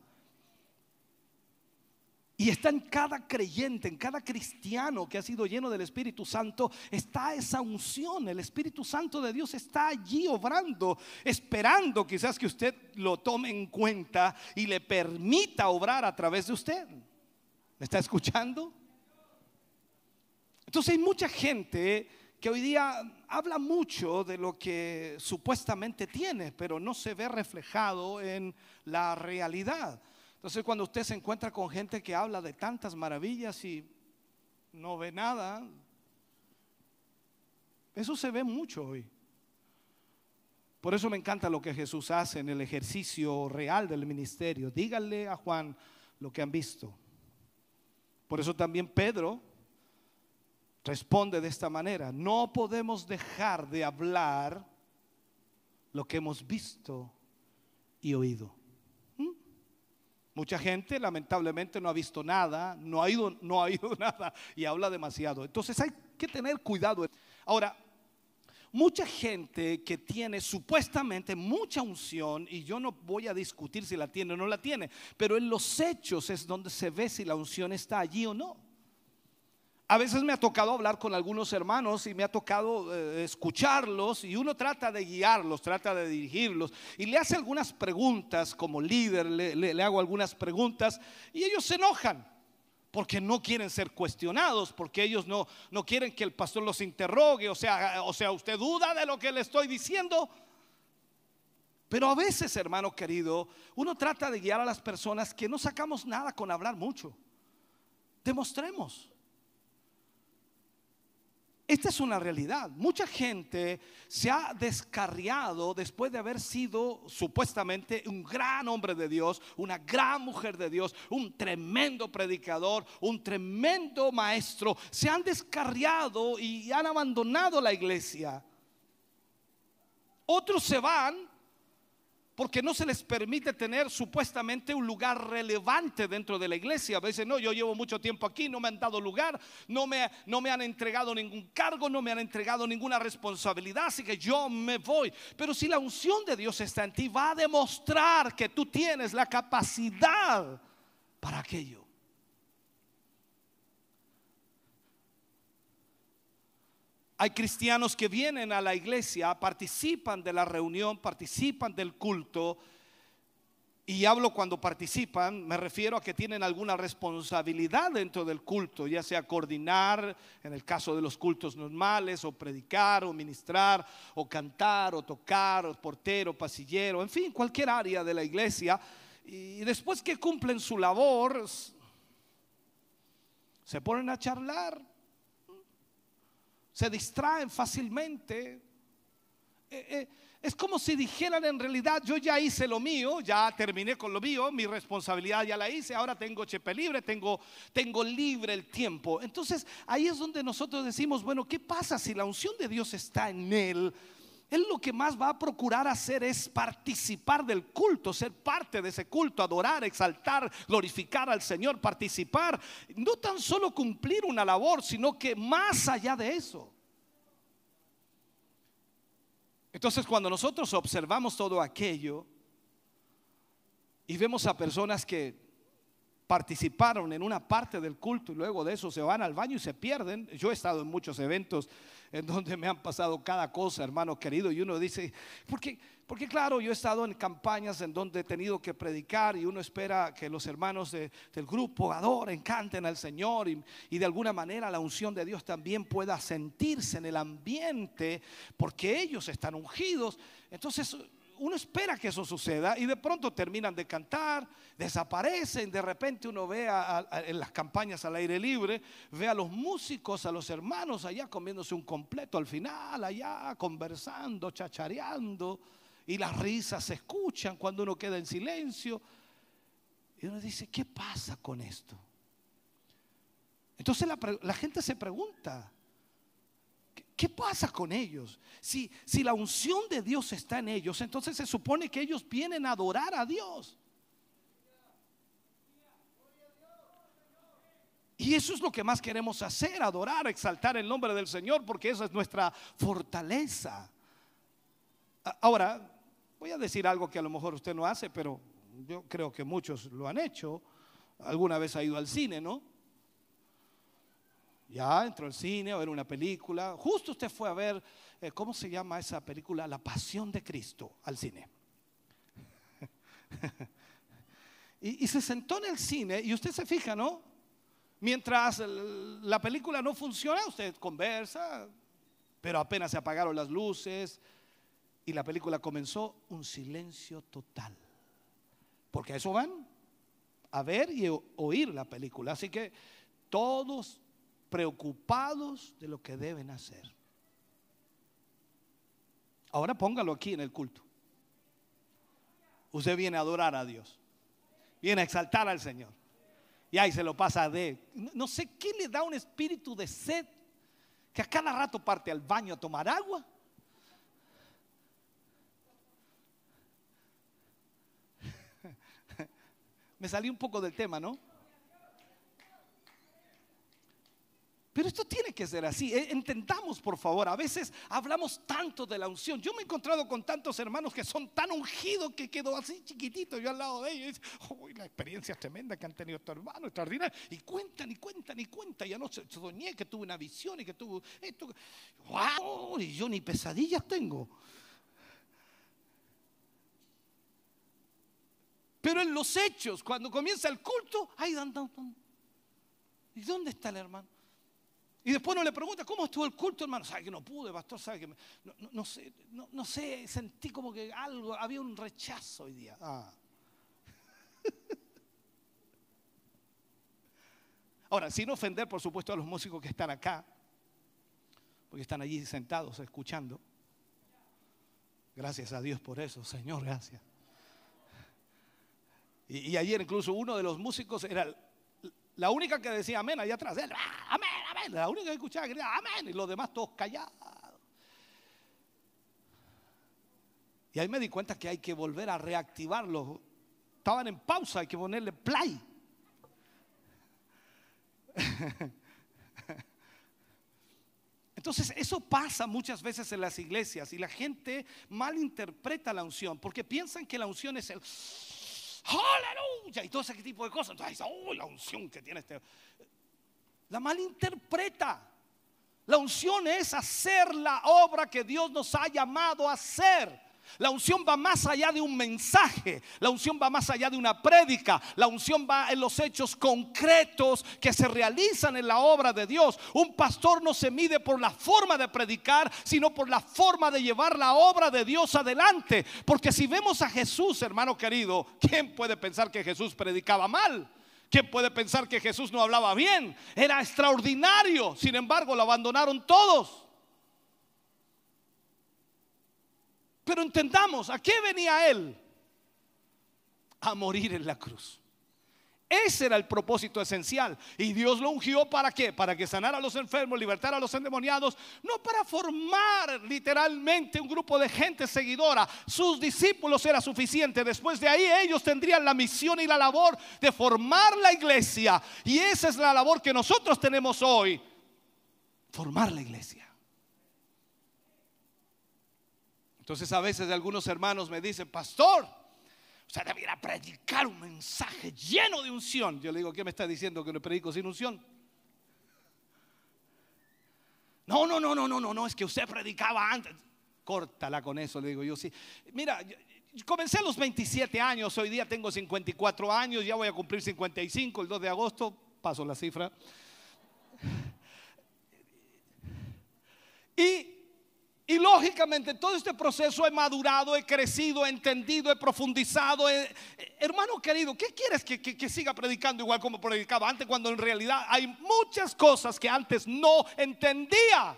y está en cada creyente, en cada cristiano que ha sido lleno del Espíritu Santo, está esa unción. El Espíritu Santo de Dios está allí obrando, esperando quizás que usted lo tome en cuenta y le permita obrar a través de usted. ¿Me está escuchando? Entonces hay mucha gente que hoy día habla mucho de lo que supuestamente tiene, pero no se ve reflejado en la realidad. Entonces cuando usted se encuentra con gente que habla de tantas maravillas y no ve nada, eso se ve mucho hoy. Por eso me encanta lo que Jesús hace en el ejercicio real del ministerio. Díganle a Juan lo que han visto. Por eso también Pedro responde de esta manera. No podemos dejar de hablar lo que hemos visto y oído. Mucha gente lamentablemente no ha visto nada, no ha ido, no ha ido nada y habla demasiado. Entonces hay que tener cuidado. Ahora, mucha gente que tiene supuestamente mucha unción, y yo no voy a discutir si la tiene o no la tiene, pero en los hechos es donde se ve si la unción está allí o no. A veces me ha tocado hablar con algunos hermanos y me ha tocado eh, escucharlos y uno trata de guiarlos, trata de dirigirlos y le hace algunas preguntas como líder, le, hago algunas preguntas y ellos se enojan porque no quieren ser cuestionados, porque ellos no, no quieren que el pastor los interrogue, o sea, o sea, usted duda de lo que le estoy diciendo. Pero a veces, hermano querido, uno trata de guiar a las personas que no sacamos nada con hablar mucho. Demostremos. Esta es una realidad. Mucha gente se ha descarriado después de haber sido supuestamente un gran hombre de Dios, una gran mujer de Dios, un tremendo predicador, un tremendo maestro. Se han descarriado y han abandonado la iglesia. Otros se van porque no se les permite tener supuestamente un lugar relevante dentro de la iglesia. A veces no, yo llevo mucho tiempo aquí, no me han dado lugar, no me, no me han entregado ningún cargo, no me han entregado ninguna responsabilidad, así que yo me voy. Pero si la unción de Dios está en ti, va a demostrar que tú tienes la capacidad para aquello. Hay cristianos que vienen a la iglesia, participan de la reunión, participan del culto. Y hablo cuando participan, me refiero a que tienen alguna responsabilidad dentro del culto, ya sea coordinar, en el caso de los cultos normales, o predicar, o ministrar, o cantar, o tocar, o portero, pasillero, en fin, cualquier área de la iglesia. Y después que cumplen su labor, se ponen a charlar, se distraen fácilmente. Eh, eh, es como si dijeran en realidad, yo ya hice lo mío, ya terminé con lo mío, mi responsabilidad ya la hice, ahora tengo chepe libre, tengo, tengo libre el tiempo. Entonces ahí es donde nosotros decimos, bueno, ¿qué pasa si la unción de Dios está en él? Él lo que más va a procurar hacer es participar del culto, ser parte de ese culto, adorar, exaltar, glorificar al Señor, participar. No tan solo cumplir una labor, sino que más allá de eso. Entonces cuando nosotros observamos todo aquello y vemos a personas que participaron en una parte del culto y luego de eso se van al baño y se pierden. Yo he estado en muchos eventos en donde me han pasado cada cosa, hermano querido, y uno dice, porque, porque claro, yo he estado en campañas en donde he tenido que predicar y uno espera que los hermanos del grupo adoren, canten al Señor y, y de alguna manera la unción de Dios también pueda sentirse en el ambiente porque ellos están ungidos. Entonces uno espera que eso suceda y de pronto terminan de cantar, desaparecen, de repente uno ve en las campañas al aire libre, ve a los músicos, a los hermanos allá comiéndose un completo al final, allá conversando, chachareando, y las risas se escuchan cuando uno queda en silencio. Y uno dice, ¿qué pasa con esto? Entonces la gente se pregunta, ¿Qué pasa con ellos? Si, si la unción de Dios está en ellos, entonces se supone que ellos vienen a adorar a Dios. Y eso es lo que más queremos hacer, adorar, exaltar el nombre del Señor, porque esa es nuestra fortaleza. Ahora, voy a decir algo que a lo mejor usted no hace, pero yo creo que muchos lo han hecho. Alguna vez ha ido al cine, ¿no? Ya entró al cine a ver una película. Justo usted fue a ver, eh, ¿cómo se llama esa película? La Pasión de Cristo al cine. y, y, se sentó en el cine y usted se fija, ¿no? Mientras la película no funciona, usted conversa, pero apenas se apagaron las luces y la película comenzó, un silencio total. Porque a eso van, a ver y oír la película. Así que todos preocupados de lo que deben hacer. Ahora póngalo aquí en el culto. Usted viene a adorar a Dios. Viene a exaltar al Señor. Y ahí se lo pasa de... No sé qué le da un espíritu de sed que a cada rato parte al baño a tomar agua. Me salí un poco del tema, ¿no? Pero esto tiene que ser así. Eh, entendamos, por favor. A veces hablamos tanto de la unción. Yo me he encontrado con tantos hermanos que son tan ungidos que quedo así chiquitito yo al lado de ellos. Y la experiencia tremenda que han tenido estos hermanos, extraordinaria. Y cuentan y cuentan y cuentan. Ya no soñé que tuve una visión y que tuve esto. ¡Wow! Y yo ni pesadillas tengo. Pero en los hechos, cuando comienza el culto, ahí dan, dan, dan. ¿Y dónde está el hermano? Y después no le pregunta, ¿cómo estuvo el culto, hermano? ¿Sabe que no pude, pastor? ¿Sabe que no, no, sé, sentí como que algo, había un rechazo hoy día. Ah. Ahora, sin ofender, por supuesto, a los músicos que están acá, porque están allí sentados escuchando. Gracias a Dios por eso, Señor, gracias. Y, y ayer incluso uno de los músicos era la única que decía amén allá atrás, él, ah, amén, amén. La única que escuchaba decía amén y los demás todos callados. Y ahí me di cuenta que hay que volver a reactivarlo. Estaban en pausa, hay que ponerle play. Entonces, eso pasa muchas veces en las iglesias y la gente malinterpreta la unción porque piensan que la unción es el aleluya, y todo ese tipo de cosas. Entonces, oh, la unción que tiene este. La malinterpreta. La unción es hacer la obra que Dios nos ha llamado a hacer. La unción va más allá de un mensaje, la unción va más allá de una prédica, la unción va en los hechos concretos que se realizan en la obra de Dios. Un pastor no se mide por la forma de predicar, sino por la forma de llevar la obra de Dios adelante. Porque si vemos a Jesús, hermano querido, ¿quién puede pensar que Jesús predicaba mal? ¿Quién puede pensar que Jesús no hablaba bien? Era extraordinario, sin embargo lo abandonaron todos. Pero entendamos, ¿a qué venía Él? A morir en la cruz. Ese era el propósito esencial. Y Dios lo ungió para qué? Para que sanara a los enfermos, libertara a los endemoniados. No para formar literalmente un grupo de gente seguidora. Sus discípulos era suficiente. Después de ahí ellos tendrían la misión y la labor de formar la iglesia. Y esa es la labor que nosotros tenemos hoy. Formar la iglesia. Entonces a veces algunos hermanos me dicen, pastor, usted debiera predicar un mensaje lleno de unción. Yo le digo, ¿qué me está diciendo que no predico sin unción? No, no, no, no, no, no, no, es que usted predicaba antes. Córtala con eso, le digo yo, sí. Mira, comencé a los 27 años, hoy día tengo 54 años, ya voy a cumplir 55 el 2 de agosto, paso la cifra. Y y lógicamente todo este proceso he madurado, he crecido, he entendido, he profundizado. hermano querido, ¿qué quieres que, que, siga predicando igual como predicaba antes cuando en realidad hay muchas cosas que antes no entendía?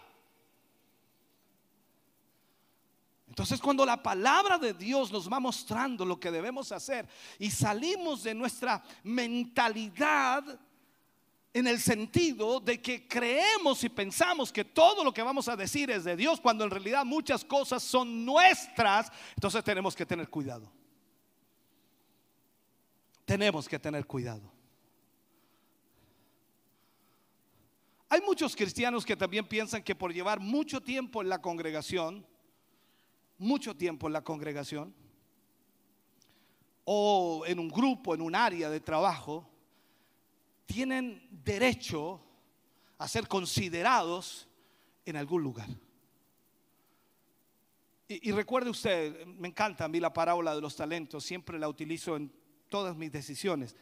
Entonces cuando la palabra de Dios nos va mostrando lo que debemos hacer y salimos de nuestra mentalidad en el sentido de que creemos y pensamos que todo lo que vamos a decir es de Dios, cuando en realidad muchas cosas son nuestras, entonces tenemos que tener cuidado. Tenemos que tener cuidado. Hay muchos cristianos que también piensan que por llevar mucho tiempo en la congregación, mucho tiempo en la congregación, o en un grupo, en un área de trabajo, tienen derecho a ser considerados en algún lugar. Y, recuerde usted, me encanta a mí la parábola de los talentos, siempre la utilizo en todas mis decisiones.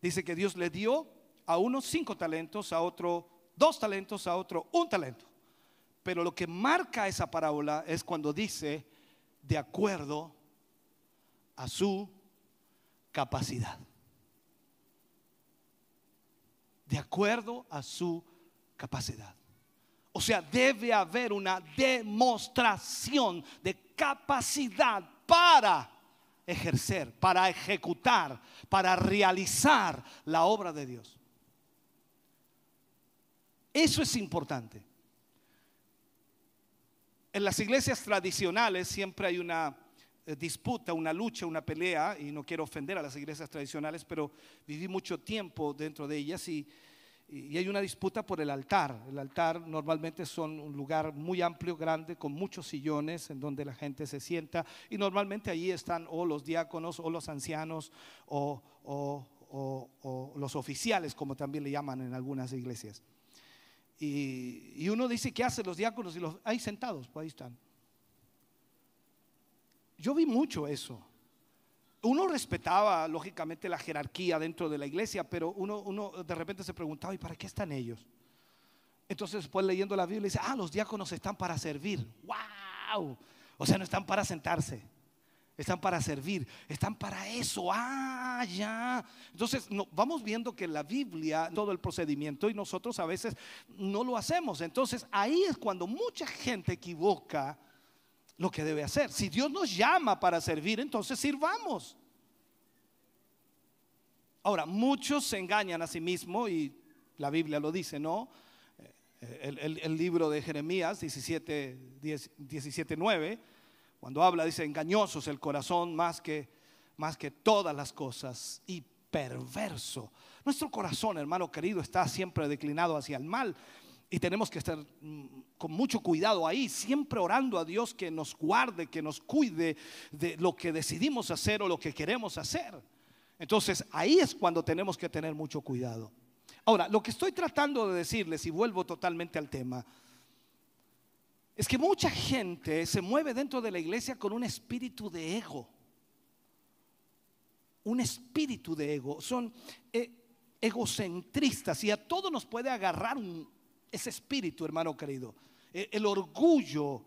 Dice que Dios le dio a uno cinco talentos, a otro dos talentos, a otro un talento. Pero lo que marca esa parábola es cuando dice, de acuerdo a su capacidad. De acuerdo a su capacidad. O sea, debe haber una demostración de capacidad para ejercer, para ejecutar, para realizar la obra de Dios. Eso es importante. En las iglesias tradicionales siempre hay una disputa, una lucha, una pelea, y no quiero ofender a las iglesias tradicionales, pero viví mucho tiempo dentro de ellas y y hay una disputa por el altar. El altar normalmente son un lugar muy amplio, grande, con muchos sillones en donde la gente se sienta y normalmente allí están o los diáconos o los ancianos o, los oficiales, como también le llaman en algunas iglesias. Y, uno dice, ¿qué hacen los diáconos? Y los, ahí sentados, pues ahí están. Yo vi mucho eso uno respetaba lógicamente la jerarquía dentro de la iglesia, pero uno, uno de repente se preguntaba, ¿y para qué están ellos? Entonces después leyendo la Biblia dice, ah, los diáconos están para servir. ¡Wow! O sea, no están para sentarse, están para servir, están para eso. Ah, ya. Entonces vamos viendo que la Biblia, todo el procedimiento, y nosotros a veces no lo hacemos. Entonces ahí es cuando mucha gente equivoca lo que debe hacer. Si Dios nos llama para servir, entonces sirvamos. Ahora, muchos se engañan a sí mismos y la Biblia lo dice, ¿no? Eh, el, libro de Jeremías 17, 17, 9, cuando habla, dice, engañosos el corazón más que, más que todas las cosas y perverso. Nuestro corazón, hermano querido, está siempre declinado hacia el mal. Y tenemos que estar mm, con mucho cuidado ahí, siempre orando a Dios que nos guarde, que nos cuide de lo que decidimos hacer o lo que queremos hacer. Entonces ahí es cuando tenemos que tener mucho cuidado. Ahora, lo que estoy tratando de decirles, y vuelvo totalmente al tema, es que mucha gente se mueve dentro de la iglesia con un espíritu de ego. Un espíritu de ego. Son eh, egocentristas y a todos nos puede agarrar un, ese espíritu, hermano querido, e, el, orgullo.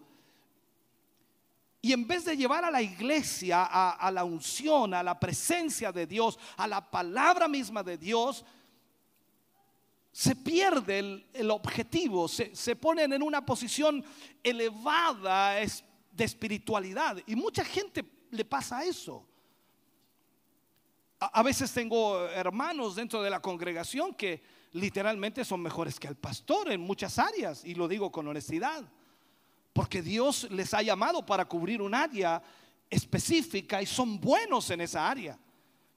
Y en vez de llevar a la iglesia a, la unción, a la presencia de Dios, a la palabra misma de Dios, se pierde el, objetivo, se, se, ponen en una posición elevada de espiritualidad. Y mucha gente le pasa eso. a veces tengo hermanos dentro de la congregación que literalmente son mejores que el pastor en muchas áreas, y lo digo con honestidad, porque Dios les ha llamado para cubrir un área específica y son buenos en esa área.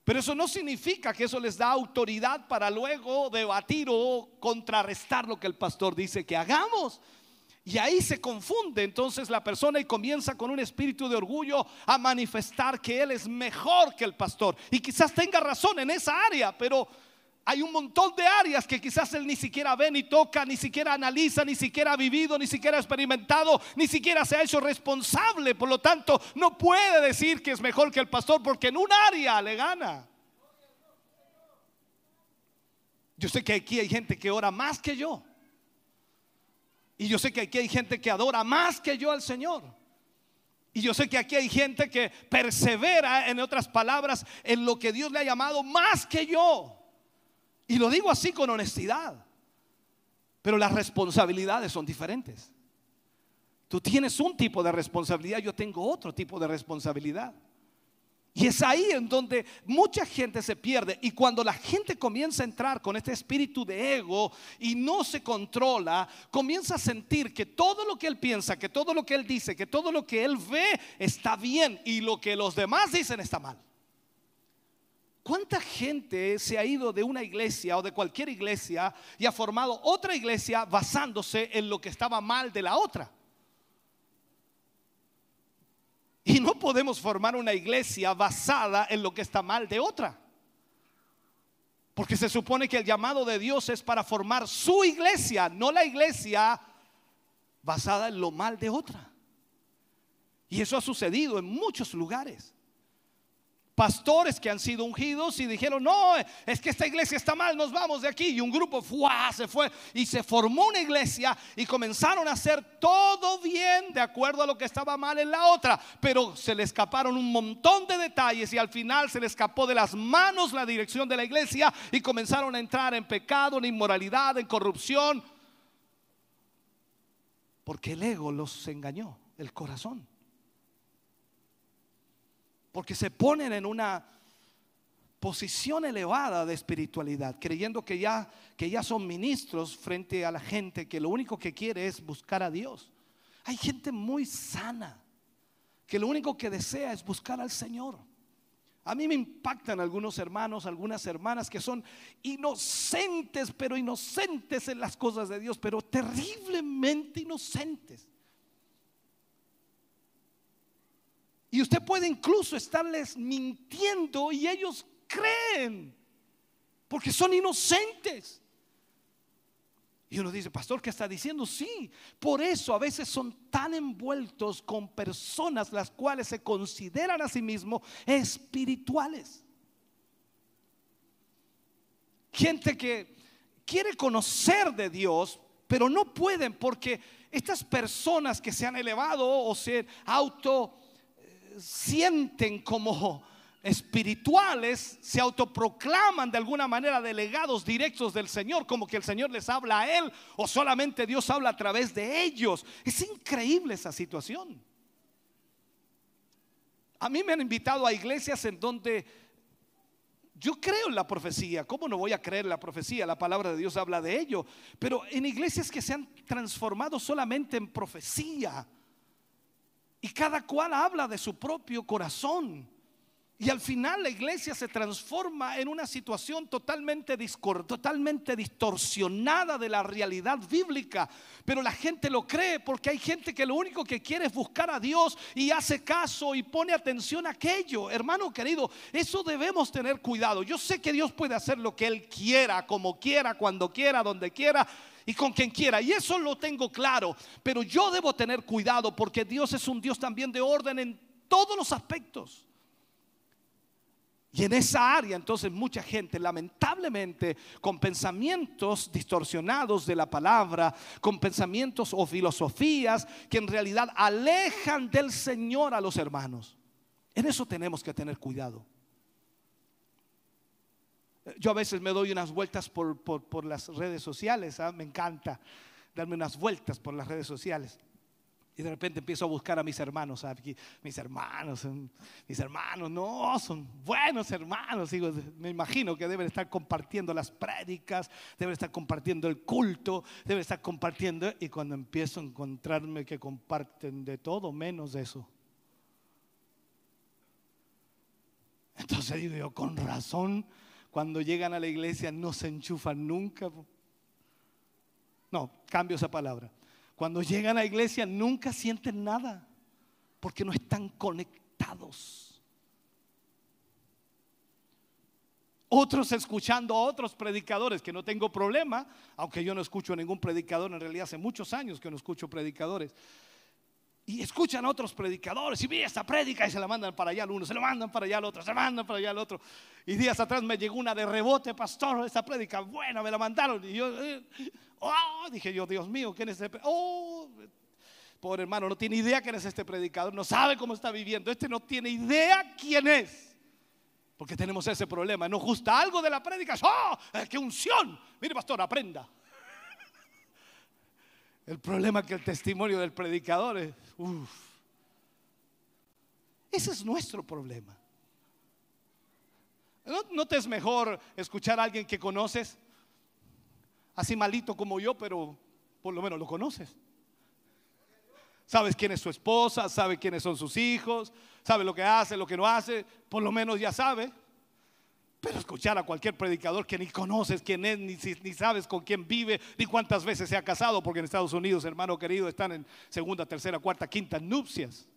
Pero eso no significa que eso les da autoridad para luego debatir o contrarrestar lo que el pastor dice que hagamos. Y ahí se confunde entonces la persona y comienza con un espíritu de orgullo a manifestar que él es mejor que el pastor. Y quizás tenga razón en esa área, pero hay un montón de áreas que quizás él ni siquiera ve, ni toca, ni siquiera analiza, ni siquiera ha vivido, ni siquiera ha experimentado, ni siquiera se ha hecho responsable. Por lo tanto, no puede decir que es mejor que el pastor porque en un área le gana. Yo sé que aquí hay gente que ora más que yo. Y yo sé que aquí hay gente que adora más que yo al Señor. Y yo sé que aquí hay gente que persevera, en otras palabras, en lo que Dios le ha llamado más que yo. Y lo digo así con honestidad. Pero las responsabilidades son diferentes. Tú tienes un tipo de responsabilidad, yo tengo otro tipo de responsabilidad. Y es ahí en donde mucha gente se pierde. Y cuando la gente comienza a entrar con este espíritu de ego y no se controla, comienza a sentir que todo lo que él piensa, que todo lo que él dice, que todo lo que él ve está bien y lo que los demás dicen está mal. ¿Cuánta gente se ha ido de una iglesia o de cualquier iglesia y ha formado otra iglesia basándose en lo que estaba mal de la otra? Y no podemos formar una iglesia basada en lo que está mal de otra. Porque se supone que el llamado de Dios es para formar su iglesia, no la iglesia basada en lo mal de otra. Y eso ha sucedido en muchos lugares pastores que han sido ungidos y dijeron, no, es que esta iglesia está mal, nos vamos de aquí. Y un grupo se fue y se formó una iglesia y comenzaron a hacer todo bien de acuerdo a lo que estaba mal en la otra. Pero se le escaparon un montón de detalles y al final se le escapó de las manos la dirección de la iglesia y comenzaron a entrar en pecado, en inmoralidad, en corrupción. Porque el ego los engañó, el corazón porque se ponen en una posición elevada de espiritualidad, creyendo que ya, que ya son ministros frente a la gente que lo único que quiere es buscar a Dios. Hay gente muy sana que lo único que desea es buscar al Señor. A mí me impactan algunos hermanos, algunas hermanas que son inocentes, pero inocentes en las cosas de Dios, pero terriblemente inocentes. Y usted puede incluso estarles mintiendo y ellos creen, porque son inocentes. Y uno dice, pastor, ¿qué está diciendo? Sí, por eso a veces son tan envueltos con personas las cuales se consideran a sí mismos espirituales. Gente que quiere conocer de Dios, pero no pueden porque estas personas que se han elevado o se auto sienten como espirituales se autoproclaman de alguna manera delegados directos del Señor, como que el Señor les habla a Él o solamente Dios habla a través de ellos. Es increíble esa situación. A mí me han invitado a iglesias en donde yo creo en la profecía. ¿Cómo no voy a creer en la profecía? La palabra de Dios habla de ello. Pero en iglesias que se han transformado solamente en profecía y cada cual habla de su propio corazón. Y al final la iglesia se transforma en una situación totalmente, totalmente distorsionada de la realidad bíblica. Pero la gente lo cree porque hay gente que lo único que quiere es buscar a Dios y hace caso y pone atención a aquello. Hermano querido, eso debemos tener cuidado. Yo sé que Dios puede hacer lo que Él quiera, como quiera, cuando quiera, donde quiera y con quien quiera. Y eso lo tengo claro. Pero yo debo tener cuidado porque Dios es un Dios también de orden en todos los aspectos. Y en esa área entonces mucha gente lamentablemente con pensamientos distorsionados de la palabra, con pensamientos o filosofías que en realidad alejan del Señor a los hermanos. En eso tenemos que tener cuidado. Yo a veces me doy unas vueltas por, las redes sociales, ¿ah? me encanta darme unas vueltas por las redes sociales. Y de repente empiezo a buscar a mis hermanos, aquí, mis hermanos, mis hermanos, no, son buenos hermanos. Digo, me imagino que deben estar compartiendo las prédicas, deben estar compartiendo el culto, deben estar compartiendo. Y cuando empiezo a encontrarme que comparten de todo menos de eso. Entonces digo yo, con razón cuando llegan a la iglesia no se enchufan nunca. No, cambio esa palabra. Cuando llegan a la iglesia nunca sienten nada, porque no están conectados. Otros escuchando a otros predicadores, que no tengo problema, aunque yo no escucho a ningún predicador, en realidad hace muchos años que no escucho predicadores y escuchan a otros predicadores y vi esta prédica y se la mandan para allá al uno, se la mandan para allá al otro, se la mandan para allá al otro. Y días atrás me llegó una de rebote, pastor, esta prédica, buena, me la mandaron. Y yo, eh, oh, dije yo, Dios mío, ¿quién es este? Oh, pobre hermano, no tiene idea quién es este predicador, no sabe cómo está viviendo. Este no tiene idea quién es. Porque tenemos ese problema. No gusta algo de la prédica. ¡Oh! ¡Qué unción! Mire, pastor, aprenda. El problema es que el testimonio del predicador es, uff. Ese es nuestro problema. ¿No, te es mejor escuchar a alguien que conoces? Así malito como yo, pero por lo menos lo conoces. Sabes quién es su esposa, sabe quiénes son sus hijos, sabe lo que hace, lo que no hace, por lo menos ya sabe. Pero escuchar a cualquier predicador que ni conoces quién es, ni, ni, sabes con quién vive, ni cuántas veces se ha casado, porque en Estados Unidos, hermano querido, están en segunda, tercera, cuarta, quinta nupcias.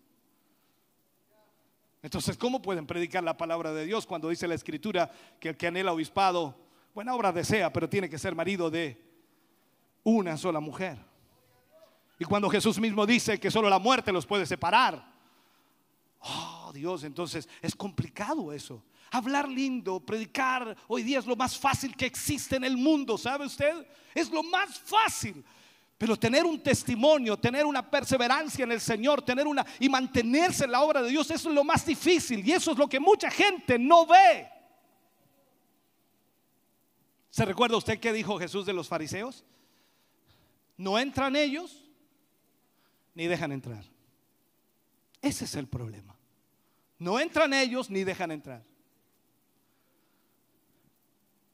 Entonces, ¿cómo pueden predicar la palabra de Dios cuando dice la escritura que el que anhela obispado, buena obra desea, pero tiene que ser marido de una sola mujer? Y cuando Jesús mismo dice que solo la muerte los puede separar. Oh, Dios, entonces es complicado eso. Hablar lindo, predicar, hoy día es lo más fácil que existe en el mundo, ¿sabe usted? Es lo más fácil. Pero tener un testimonio, tener una perseverancia en el Señor, tener una y mantenerse en la obra de Dios, eso es lo más difícil y eso es lo que mucha gente no ve. ¿Se recuerda usted qué dijo Jesús de los fariseos? No entran ellos ni dejan entrar. Ese es el problema. No entran ellos ni dejan entrar.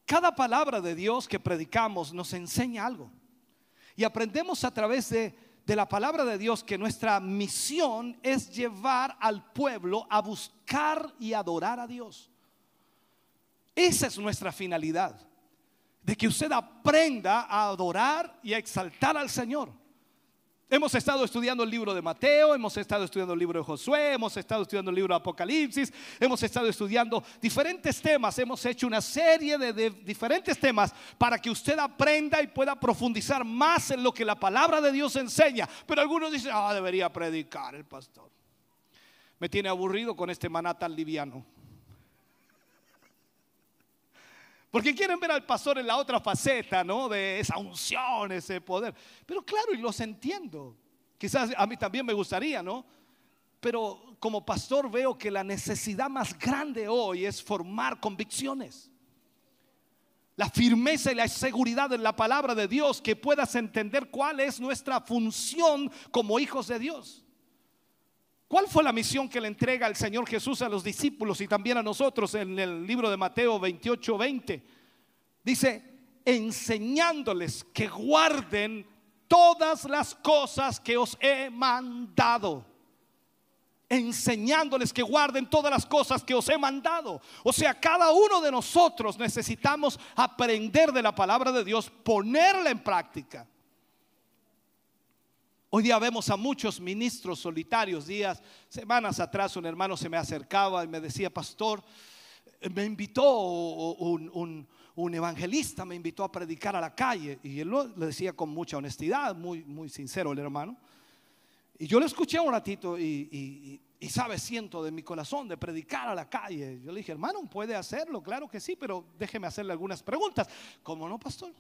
Cada palabra de Dios que predicamos nos enseña algo. Y aprendemos a través de, la palabra de Dios que nuestra misión es llevar al pueblo a buscar y adorar a Dios. Esa es nuestra finalidad. De que usted aprenda a adorar y a exaltar al Señor. Hemos estado estudiando el libro de Mateo, hemos estado estudiando el libro de Josué, hemos estado estudiando el libro de Apocalipsis, hemos estado estudiando diferentes temas, hemos hecho una serie de, diferentes temas para que usted aprenda y pueda profundizar más en lo que la palabra de Dios enseña. Pero algunos dicen, ah, debería predicar el pastor. Me tiene aburrido con este maná tan liviano. Porque quieren ver al pastor en la otra faceta, ¿no? De esa unción, ese poder. Pero claro, y los entiendo. Quizás a mí también me gustaría, ¿no? Pero como pastor veo que la necesidad más grande hoy es formar convicciones. La firmeza y la seguridad en la palabra de Dios, que puedas entender cuál es nuestra función como hijos de Dios. ¿Cuál fue la misión que le entrega el Señor Jesús a los discípulos y también a nosotros en el libro de Mateo 28, 20? Dice, enseñándoles que guarden todas las cosas que os he mandado. Enseñándoles que guarden todas las cosas que os he mandado. O sea, cada uno de nosotros necesitamos aprender de la palabra de Dios, ponerla en práctica. Hoy día vemos a muchos ministros solitarios. Días, semanas atrás, un hermano se me acercaba y me decía, pastor, me invitó un, evangelista, me invitó a predicar a la calle. Y él lo, decía con mucha honestidad, muy, muy sincero el hermano. Y yo le escuché un ratito y, y, sabe, siento de mi corazón de predicar a la calle. Yo le dije, hermano, puede hacerlo, claro que sí, pero déjeme hacerle algunas preguntas. ¿Cómo no, pastor?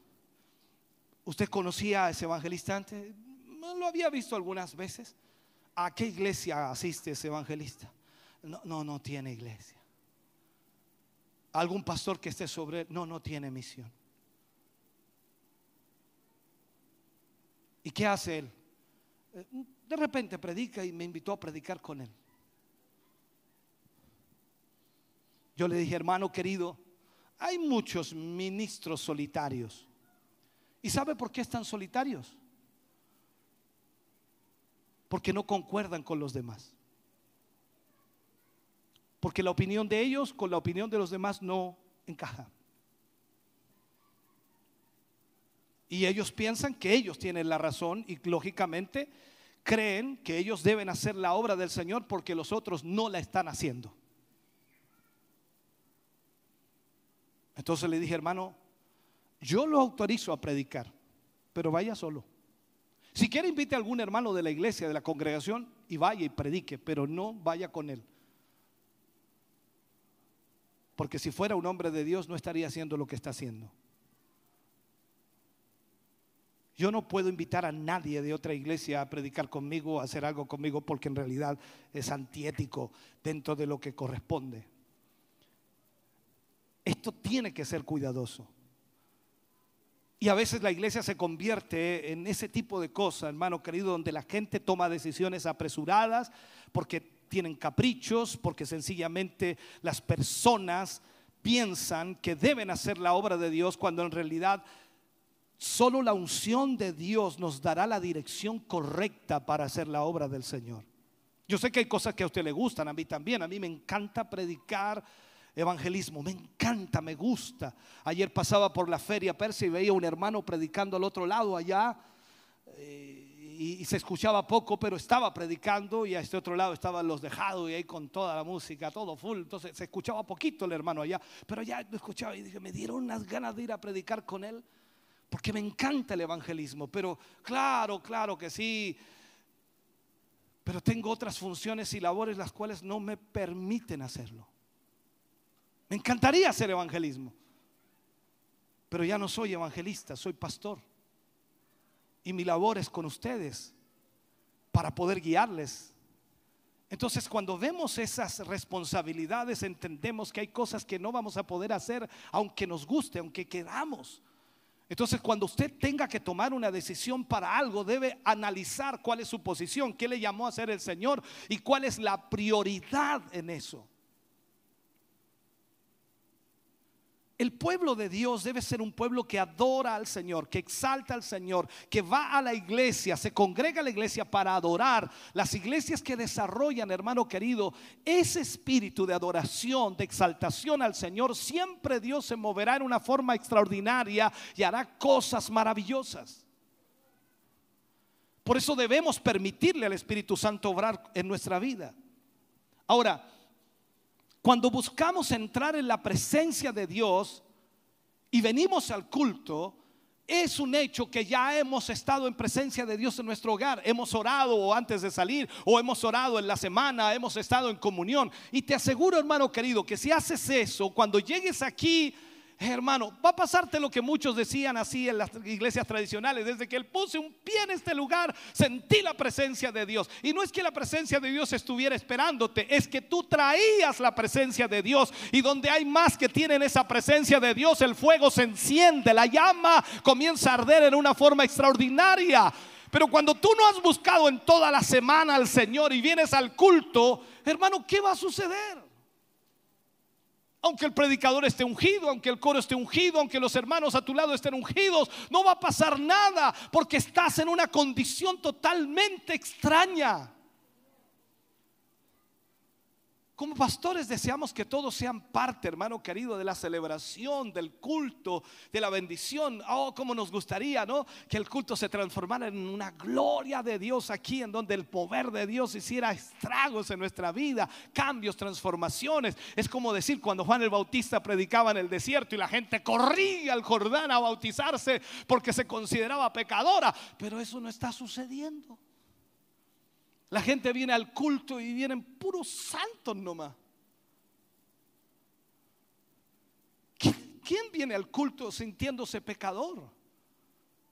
¿Usted conocía a ese evangelista antes? Lo había visto algunas veces. ¿A qué iglesia asiste ese evangelista? No, no, no tiene iglesia. ¿Algún pastor que esté sobre él? No, no tiene misión. ¿Y qué hace él? Eh, de repente predica y me invitó a predicar con él. Yo le dije, hermano querido, hay muchos ministros solitarios. ¿Y sabe por qué están solitarios? Porque no concuerdan con los demás. Porque la opinión de ellos con la opinión de los demás no encaja. Y ellos piensan que ellos tienen la razón y lógicamente creen que ellos deben hacer la obra del Señor porque los otros no la están haciendo. Entonces le dije, hermano, yo lo autorizo a predicar, pero vaya solo. Si quiere, invite a algún hermano de la iglesia, de la congregación, y vaya y predique, pero no vaya con él. Porque si fuera un hombre de Dios, no estaría haciendo lo que está haciendo. Yo no puedo invitar a nadie de otra iglesia a predicar conmigo, a hacer algo conmigo, porque en realidad es antiético dentro de lo que corresponde. Esto tiene que ser cuidadoso. Y a veces la iglesia se convierte en ese tipo de cosas, hermano querido, donde la gente toma decisiones apresuradas porque tienen caprichos, porque sencillamente las personas piensan que deben hacer la obra de Dios cuando en realidad solo la unción de Dios nos dará la dirección correcta para hacer la obra del Señor. Yo sé que hay cosas que a usted le gustan, a mí también, a mí me encanta predicar evangelismo. Me encanta, me gusta. Ayer pasaba por la feria persa y veía un hermano predicando al otro lado allá. Eh, y, se escuchaba poco, pero estaba predicando y a este otro lado estaban los dejados y ahí con toda la música, todo full. Entonces se escuchaba poquito el hermano allá, pero ya lo escuchaba y dije, me dieron unas ganas de ir a predicar con él porque me encanta el evangelismo. Pero claro, claro que sí. Pero tengo otras funciones y labores las cuales no me permiten hacerlo. Me encantaría hacer evangelismo, pero ya no soy evangelista, soy pastor. Y mi labor es con ustedes para poder guiarles. Entonces cuando vemos esas responsabilidades entendemos que hay cosas que no vamos a poder hacer aunque nos guste, aunque queramos. Entonces cuando usted tenga que tomar una decisión para algo debe analizar cuál es su posición, qué le llamó a hacer el Señor y cuál es la prioridad en eso. El pueblo de Dios debe ser un pueblo que adora al Señor, que exalta al Señor, que va a la iglesia, se congrega a la iglesia para adorar. Las iglesias que desarrollan, hermano querido, ese espíritu de adoración, de exaltación al Señor, siempre Dios se moverá en una forma extraordinaria y hará cosas maravillosas. Por eso debemos permitirle al Espíritu Santo obrar en nuestra vida. Ahora, cuando buscamos entrar en la presencia de Dios y venimos al culto, es un hecho que ya hemos estado en presencia de Dios en nuestro hogar. Hemos orado antes de salir o hemos orado en la semana, hemos estado en comunión. Y te aseguro, hermano querido, que si haces eso, cuando llegues aquí hermano, va a pasarte lo que muchos decían así en las iglesias tradicionales. Desde que él puse un pie en este lugar, sentí la presencia de Dios. Y no es que la presencia de Dios estuviera esperándote, es que tú traías la presencia de Dios. Y donde hay más que tienen esa presencia de Dios, el fuego se enciende, la llama comienza a arder en una forma extraordinaria. Pero cuando tú no has buscado en toda la semana al Señor y vienes al culto, hermano, ¿qué va a suceder? Aunque el predicador esté ungido, aunque el coro esté ungido, aunque los hermanos a tu lado estén ungidos, no va a pasar nada porque estás en una condición totalmente extraña. Como pastores deseamos que todos sean parte, hermano querido, de la celebración, del culto, de la bendición. Oh, como nos gustaría, ¿no? Que el culto se transformara en una gloria de Dios aquí, en donde el poder de Dios hiciera estragos en nuestra vida, cambios, transformaciones. Es como decir cuando Juan el Bautista predicaba en el desierto y la gente corría al Jordán a bautizarse porque se consideraba pecadora. Pero eso no está sucediendo. La gente viene al culto y vienen puros santos nomás. ¿Quién viene al culto sintiéndose pecador?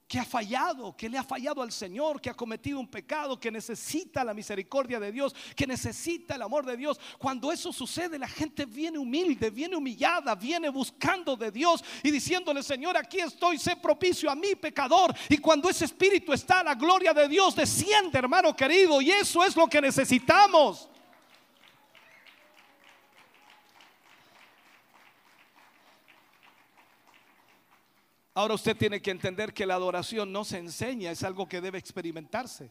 Que ha fallado, que le ha fallado al Señor, que ha cometido un pecado, que necesita la misericordia de Dios, que necesita el amor de Dios. Cuando eso sucede, la gente viene humilde, viene humillada, viene buscando de Dios y diciéndole, Señor, aquí estoy, sé propicio a mi pecador. Y cuando ese espíritu está, la gloria de Dios desciende, hermano querido, y eso es lo que necesitamos. Ahora usted tiene que entender que la adoración no se enseña, es algo que debe experimentarse.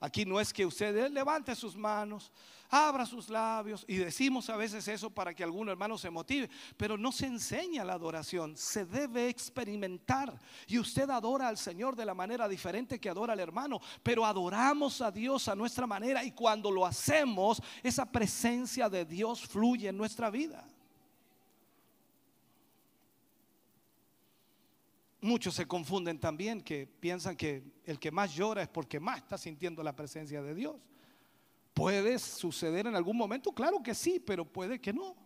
Aquí no es que usted levante sus manos, abra sus labios y decimos a veces eso para que algún hermano se motive, pero no se enseña la adoración, se debe experimentar. Y usted adora al Señor de la manera diferente que adora al hermano, pero adoramos a Dios a nuestra manera y cuando lo hacemos, esa presencia de Dios fluye en nuestra vida. Muchos se confunden también que piensan que el que más llora es porque más está sintiendo la presencia de Dios. ¿Puede suceder en algún momento? Claro que sí, pero puede que no.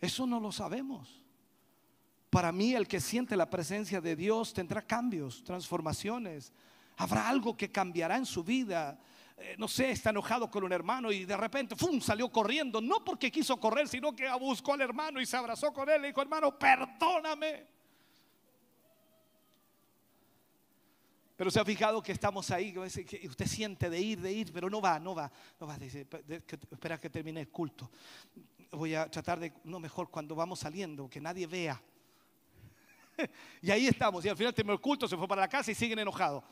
Eso no lo sabemos. Para mí el que siente la presencia de Dios tendrá cambios, transformaciones. Habrá algo que cambiará en su vida. Eh, no sé, está enojado con un hermano y de repente ¡fum! salió corriendo. No porque quiso correr, sino que buscó al hermano y se abrazó con él y dijo, hermano, perdóname. Pero se ha fijado que estamos ahí, que usted siente de ir, de ir, pero no va, no va, no va. Dice, espera que termine el culto. Voy a tratar de, no mejor cuando vamos saliendo, que nadie vea. y ahí estamos, y al final terminó el culto, se fue para la casa y siguen enojados.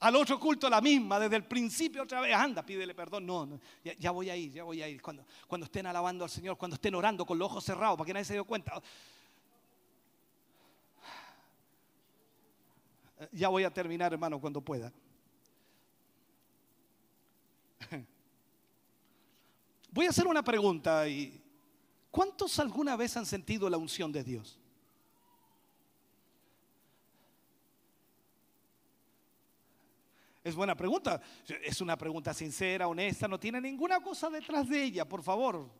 Al otro culto la misma, desde el principio otra vez, anda, pídele perdón. No, ya, voy a ir, ya voy a ir. Cuando, cuando estén alabando al Señor, cuando estén orando con los ojos cerrados, para que nadie se dé cuenta. Ya voy a terminar, hermano, cuando pueda. Voy a hacer una pregunta y ¿cuántos alguna vez han sentido la unción de Dios? Es buena pregunta. Es una pregunta sincera, honesta, no tiene ninguna cosa detrás de ella, por favor.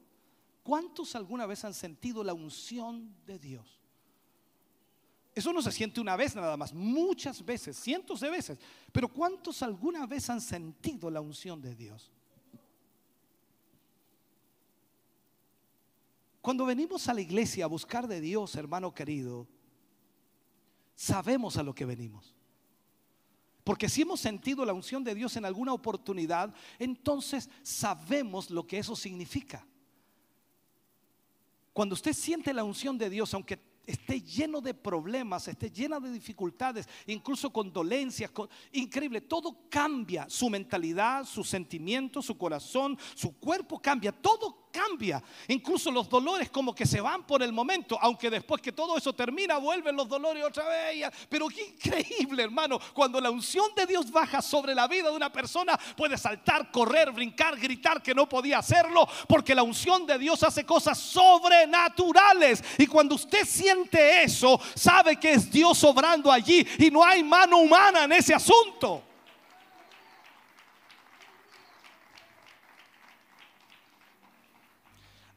¿Cuántos alguna vez han sentido la unción de Dios? Eso no se siente una vez nada más, muchas veces, cientos de veces. Pero ¿cuántos alguna vez han sentido la unción de Dios? Cuando venimos a la iglesia a buscar de Dios, hermano querido, sabemos a lo que venimos. Porque si hemos sentido la unción de Dios en alguna oportunidad, entonces sabemos lo que eso significa. Cuando usted siente la unción de Dios, aunque esté lleno de problemas, esté llena de dificultades, incluso con dolencias, increíble, todo cambia, su mentalidad, sus sentimientos, su corazón, su cuerpo cambia, todo cambia. Incluso los dolores como que se van por el momento, aunque después que todo eso termina vuelven los dolores otra vez. Pero qué increíble, hermano, cuando la unción de Dios baja sobre la vida de una persona, puede saltar, correr, brincar, gritar que no podía hacerlo, porque la unción de Dios hace cosas sobrenaturales. Y cuando usted siente eso, sabe que es Dios obrando allí y no hay mano humana en ese asunto.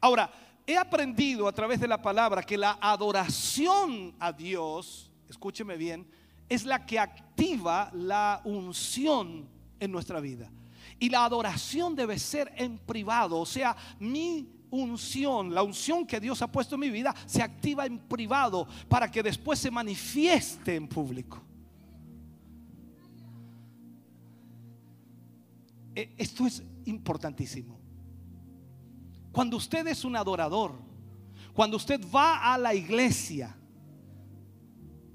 Ahora, he aprendido a través de la palabra que la adoración a Dios, escúcheme bien, es la que activa la unción en nuestra vida. Y la adoración debe ser en privado, o sea, mi unción, la unción que Dios ha puesto en mi vida, se activa en privado para que después se manifieste en público. E, esto es importantísimo. Cuando usted es un adorador, cuando usted va a la iglesia,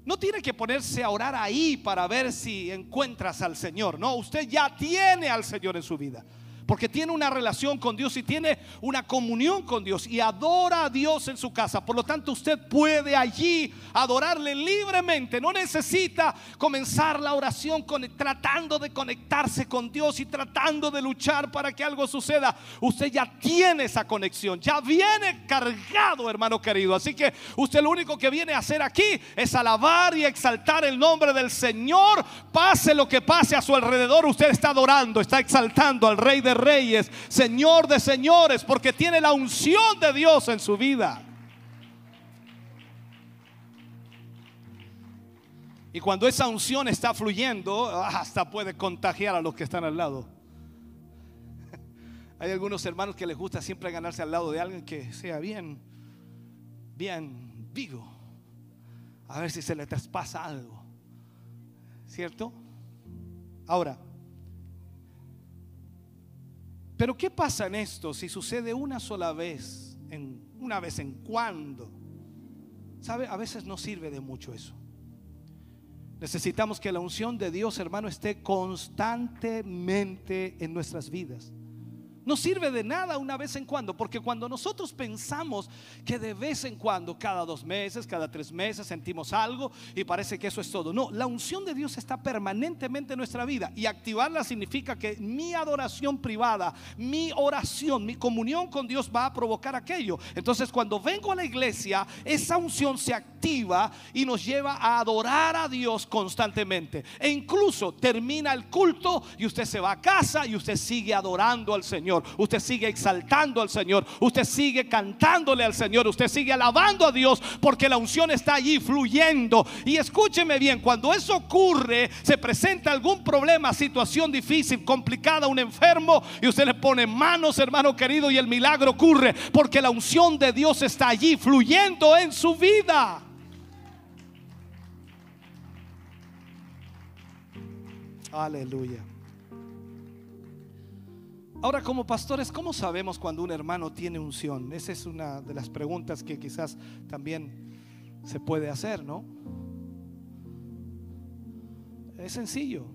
no tiene que ponerse a orar ahí para ver si encuentras al Señor. No, usted ya tiene al Señor en su vida porque tiene una relación con Dios y tiene una comunión con Dios y adora a Dios en su casa. Por lo tanto, usted puede allí adorarle libremente. No necesita comenzar la oración tratando de conectarse con Dios y tratando de luchar para que algo suceda. Usted ya tiene esa conexión, ya viene cargado, hermano querido. Así que usted lo único que viene a hacer aquí es alabar y exaltar el nombre del Señor. Pase lo que pase a su alrededor, usted está adorando, está exaltando al Rey de reyes, Señor de señores, porque tiene la unción de Dios en su vida. Y cuando esa unción está fluyendo, hasta puede contagiar a los que están al lado. Hay algunos hermanos que les gusta siempre ganarse al lado de alguien que sea bien, bien vivo. A ver si se le traspasa algo. ¿Cierto? Ahora, pero ¿qué pasa en esto si sucede una sola vez, en, una vez en cuando? ¿Sabe? A veces no sirve de mucho eso. Necesitamos que la unción de Dios, hermano, esté constantemente en nuestras vidas. No sirve de nada una vez en cuando, porque cuando nosotros pensamos que de vez en cuando, cada dos meses, cada tres meses, sentimos algo y parece que eso es todo. No, la unción de Dios está permanentemente en nuestra vida y activarla significa que mi adoración privada, mi oración, mi comunión con Dios va a provocar aquello. Entonces cuando vengo a la iglesia, esa unción se activa y nos lleva a adorar a Dios constantemente. E incluso termina el culto y usted se va a casa y usted sigue adorando al Señor usted sigue exaltando al Señor, usted sigue cantándole al Señor, usted sigue alabando a Dios porque la unción está allí fluyendo. Y escúcheme bien, cuando eso ocurre, se presenta algún problema, situación difícil, complicada, un enfermo, y usted le pone manos, hermano querido, y el milagro ocurre porque la unción de Dios está allí fluyendo en su vida. Aleluya. Ahora, como pastores, ¿cómo sabemos cuando un hermano tiene unción? Esa es una de las preguntas que quizás también se puede hacer, ¿no? Es sencillo.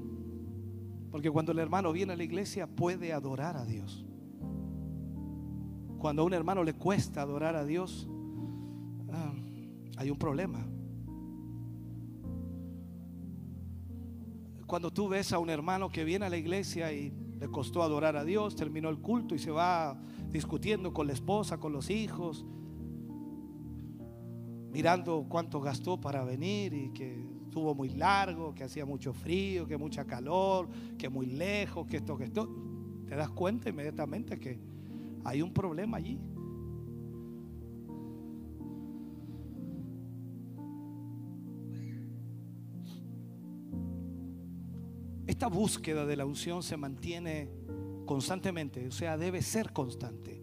Porque cuando el hermano viene a la iglesia puede adorar a Dios. Cuando a un hermano le cuesta adorar a Dios, ah, hay un problema. Cuando tú ves a un hermano que viene a la iglesia y le costó adorar a Dios, terminó el culto y se va discutiendo con la esposa, con los hijos, mirando cuánto gastó para venir y que estuvo muy largo, que hacía mucho frío, que mucha calor, que muy lejos, que esto, que esto. Te das cuenta inmediatamente que hay un problema allí. Esta búsqueda de la unción se mantiene constantemente, o sea, debe ser constante.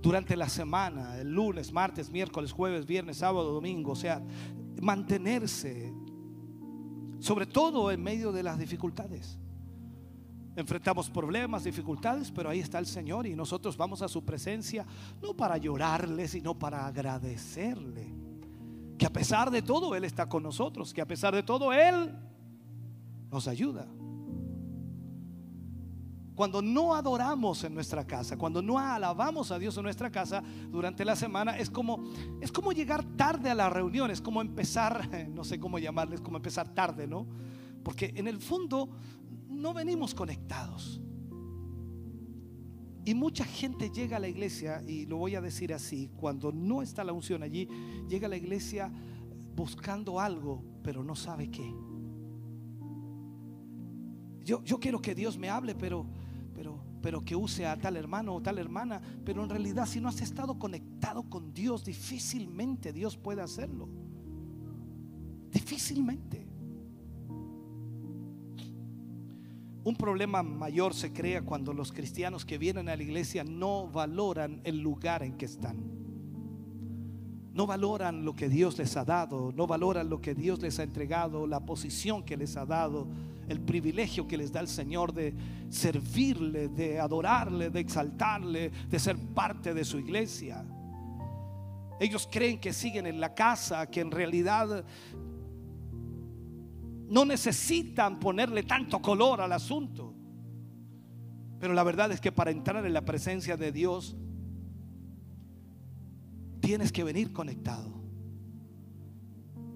Durante la semana, el lunes, martes, miércoles, jueves, viernes, sábado, domingo, o sea, mantenerse, sobre todo en medio de las dificultades. Enfrentamos problemas, dificultades, pero ahí está el Señor y nosotros vamos a su presencia no para llorarle, sino para agradecerle. Que a pesar de todo Él está con nosotros, que a pesar de todo Él nos ayuda. Cuando no adoramos en nuestra casa, cuando no alabamos a Dios en nuestra casa durante la semana, es como, es como llegar tarde a la reunión, es como empezar, no sé cómo llamarles, como empezar tarde, ¿no? Porque en el fondo no venimos conectados. Y mucha gente llega a la iglesia, y lo voy a decir así, cuando no está la unción allí, llega a la iglesia buscando algo, pero no sabe qué. Yo, quiero que Dios me hable, pero pero, que use a tal hermano o tal hermana. Pero en realidad si no has estado conectado con Dios, difícilmente Dios puede hacerlo. Difícilmente. Un problema mayor se crea cuando los cristianos que vienen a la iglesia no valoran el lugar en que están. No valoran lo que Dios les ha dado, no valoran lo que Dios les ha entregado, la posición que les ha dado el privilegio que les da el Señor de servirle, de adorarle, de exaltarle, de ser parte de su iglesia. Ellos creen que siguen en la casa, que en realidad no necesitan ponerle tanto color al asunto. Pero la verdad es que para entrar en la presencia de Dios, tienes que venir conectado.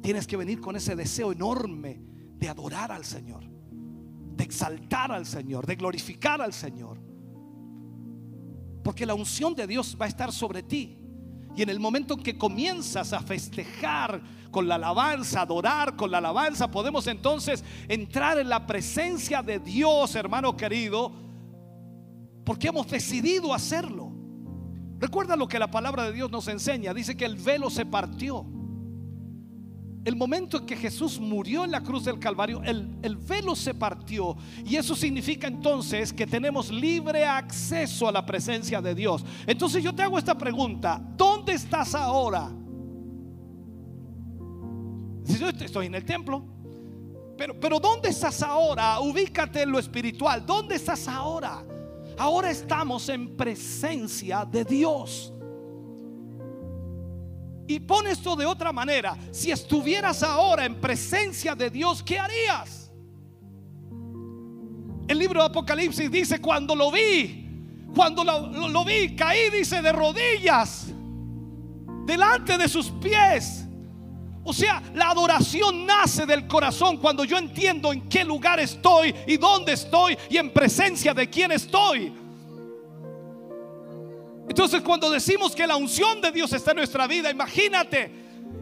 Tienes que venir con ese deseo enorme de adorar al Señor de exaltar al Señor, de glorificar al Señor. Porque la unción de Dios va a estar sobre ti. Y en el momento en que comienzas a festejar con la alabanza, adorar con la alabanza, podemos entonces entrar en la presencia de Dios, hermano querido, porque hemos decidido hacerlo. Recuerda lo que la palabra de Dios nos enseña. Dice que el velo se partió el momento en que Jesús murió en la cruz del Calvario, el, el, velo se partió. Y eso significa entonces que tenemos libre acceso a la presencia de Dios. Entonces yo te hago esta pregunta, ¿dónde estás ahora? Si yo estoy en el templo, pero, pero ¿dónde estás ahora? Ubícate en lo espiritual. ¿Dónde estás ahora? Ahora estamos en presencia de Dios. Y pon esto de otra manera. Si estuvieras ahora en presencia de Dios, ¿qué harías? El libro de Apocalipsis dice, cuando lo vi, cuando lo, vi, caí, dice, de rodillas, delante de sus pies. O sea, la adoración nace del corazón cuando yo entiendo en qué lugar estoy y dónde estoy y en presencia de quién estoy. Entonces cuando decimos que la unción de Dios está en nuestra vida, imagínate,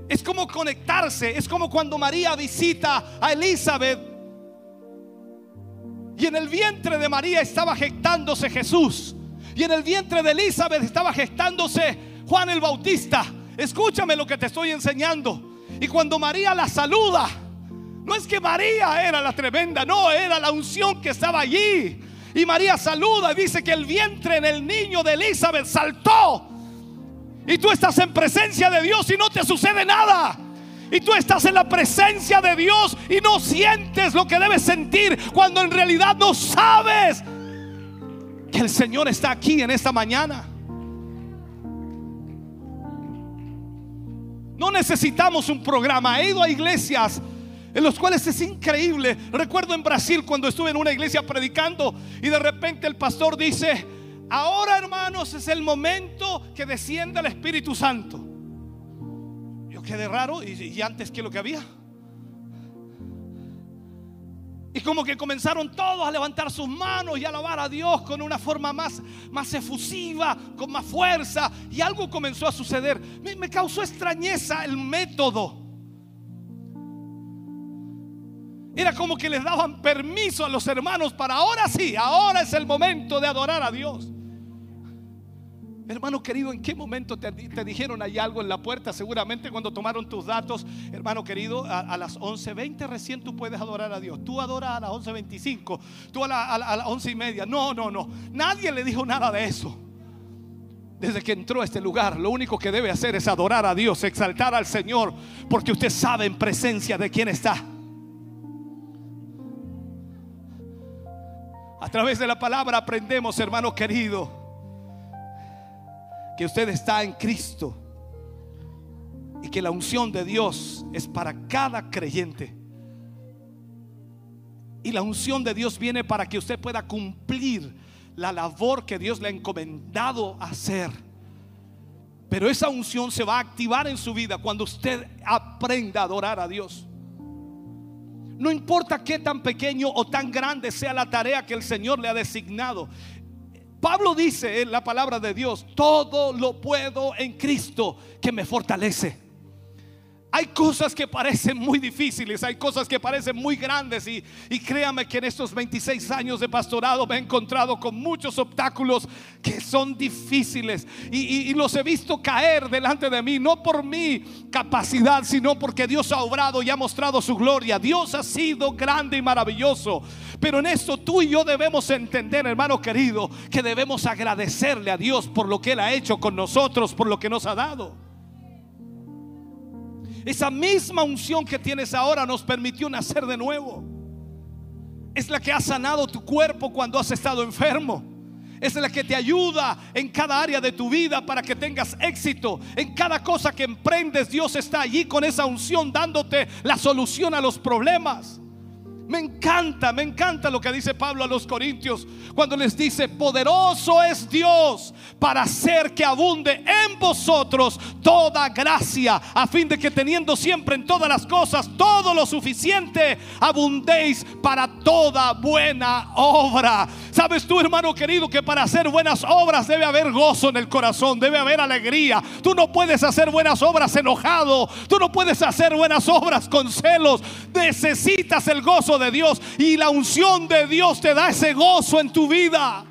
es como conectarse, es como cuando María visita a Elizabeth y en el vientre de María estaba gestándose Jesús y en el vientre de Elizabeth estaba gestándose Juan el Bautista. Escúchame lo que te estoy enseñando. Y cuando María la saluda, no es que María era la tremenda, no, era la unción que estaba allí. Y María saluda y dice que el vientre en el niño de Elizabeth saltó. Y tú estás en presencia de Dios y no te sucede nada. Y tú estás en la presencia de Dios y no sientes lo que debes sentir cuando en realidad no sabes que el Señor está aquí en esta mañana. No necesitamos un programa. He ido a iglesias en los cuales es increíble. Recuerdo en Brasil cuando estuve en una iglesia predicando y de repente el pastor dice, ahora hermanos es el momento que descienda el Espíritu Santo. Yo quedé raro y, y antes que lo que había. Y como que comenzaron todos a levantar sus manos y a alabar a Dios con una forma más, más efusiva, con más fuerza. Y algo comenzó a suceder. Me, me causó extrañeza el método. Era como que les daban permiso a los hermanos para ahora sí, ahora es el momento de adorar a Dios. Hermano querido, ¿en qué momento te, dijeron ahí algo en la puerta? Seguramente cuando tomaron tus datos, hermano querido, a, las 11.20 recién tú puedes adorar a Dios. Tú adoras a las 11.25, tú a, la, a, la, a las 11 y media. No, no, no. Nadie le dijo nada de eso. Desde que entró a este lugar, lo único que debe hacer es adorar a Dios, exaltar al Señor, porque usted sabe en presencia de quién está. A través de la palabra aprendemos, hermano querido, que usted está en Cristo y que la unción de Dios es para cada creyente. Y la unción de Dios viene para que usted pueda cumplir la labor que Dios le ha encomendado hacer. Pero esa unción se va a activar en su vida cuando usted aprenda a adorar a Dios. No importa qué tan pequeño o tan grande sea la tarea que el Señor le ha designado. Pablo dice en la palabra de Dios, todo lo puedo en Cristo que me fortalece. Hay cosas que parecen muy difíciles, hay cosas que parecen muy grandes y, y, créame que en estos 26 años de pastorado me he encontrado con muchos obstáculos que son difíciles y, y, y, los he visto caer delante de mí, no por mi capacidad, sino porque Dios ha obrado y ha mostrado su gloria. Dios ha sido grande y maravilloso. Pero en esto tú y yo debemos entender, hermano querido, que debemos agradecerle a Dios por lo que Él ha hecho con nosotros, por lo que nos ha dado. Esa misma unción que tienes ahora nos permitió nacer de nuevo. Es la que ha sanado tu cuerpo cuando has estado enfermo. Es la que te ayuda en cada área de tu vida para que tengas éxito. En cada cosa que emprendes, Dios está allí con esa unción dándote la solución a los problemas. Me encanta, me encanta lo que dice Pablo a los Corintios cuando les dice, poderoso es Dios para hacer que abunde en vosotros toda gracia, a fin de que teniendo siempre en todas las cosas todo lo suficiente, abundéis para toda buena obra. Sabes tú, hermano querido, que para hacer buenas obras debe haber gozo en el corazón, debe haber alegría. Tú no puedes hacer buenas obras enojado, tú no puedes hacer buenas obras con celos. Necesitas el gozo de Dios y la unción de Dios te da ese gozo en tu vida.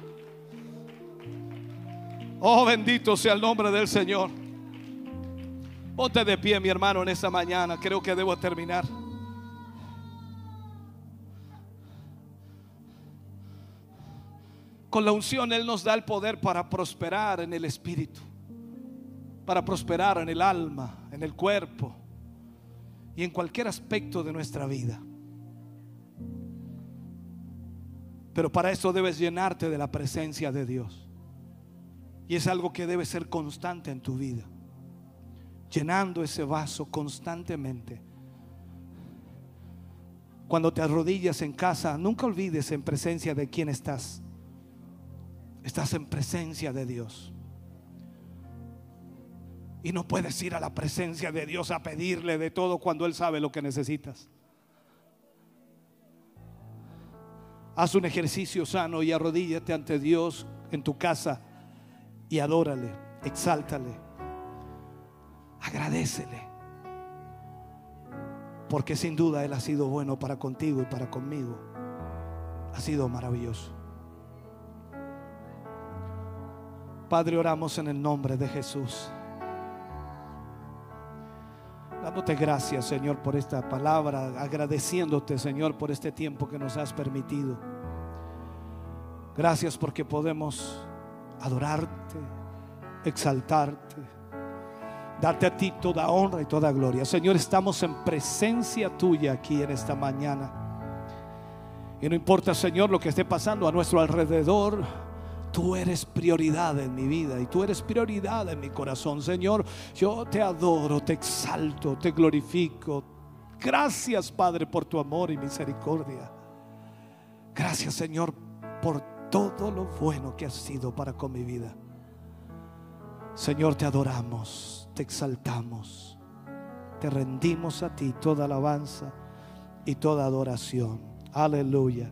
Oh, bendito sea el nombre del Señor. Ponte de pie, mi hermano, en esta mañana. Creo que debo terminar. Con la unción Él nos da el poder para prosperar en el espíritu, para prosperar en el alma, en el cuerpo y en cualquier aspecto de nuestra vida. Pero para eso debes llenarte de la presencia de Dios. Y es algo que debe ser constante en tu vida. Llenando ese vaso constantemente. Cuando te arrodillas en casa, nunca olvides en presencia de quién estás. Estás en presencia de Dios. Y no puedes ir a la presencia de Dios a pedirle de todo cuando Él sabe lo que necesitas. Haz un ejercicio sano y arrodíllate ante Dios en tu casa y adórale, exáltale, agradecele. Porque sin duda Él ha sido bueno para contigo y para conmigo. Ha sido maravilloso. Padre, oramos en el nombre de Jesús. Dándote gracias, Señor, por esta palabra, agradeciéndote, Señor, por este tiempo que nos has permitido. Gracias porque podemos adorarte, exaltarte, darte a ti toda honra y toda gloria. Señor, estamos en presencia tuya aquí en esta mañana. Y no importa, Señor, lo que esté pasando a nuestro alrededor, tú eres prioridad en mi vida y tú eres prioridad en mi corazón. Señor, yo te adoro, te exalto, te glorifico, Gracias, Padre, por tu amor y misericordia. Gracias, Señor, por todo lo bueno que has sido para con mi vida. Señor, te adoramos, te exaltamos, te rendimos a ti toda alabanza y toda adoración. Aleluya.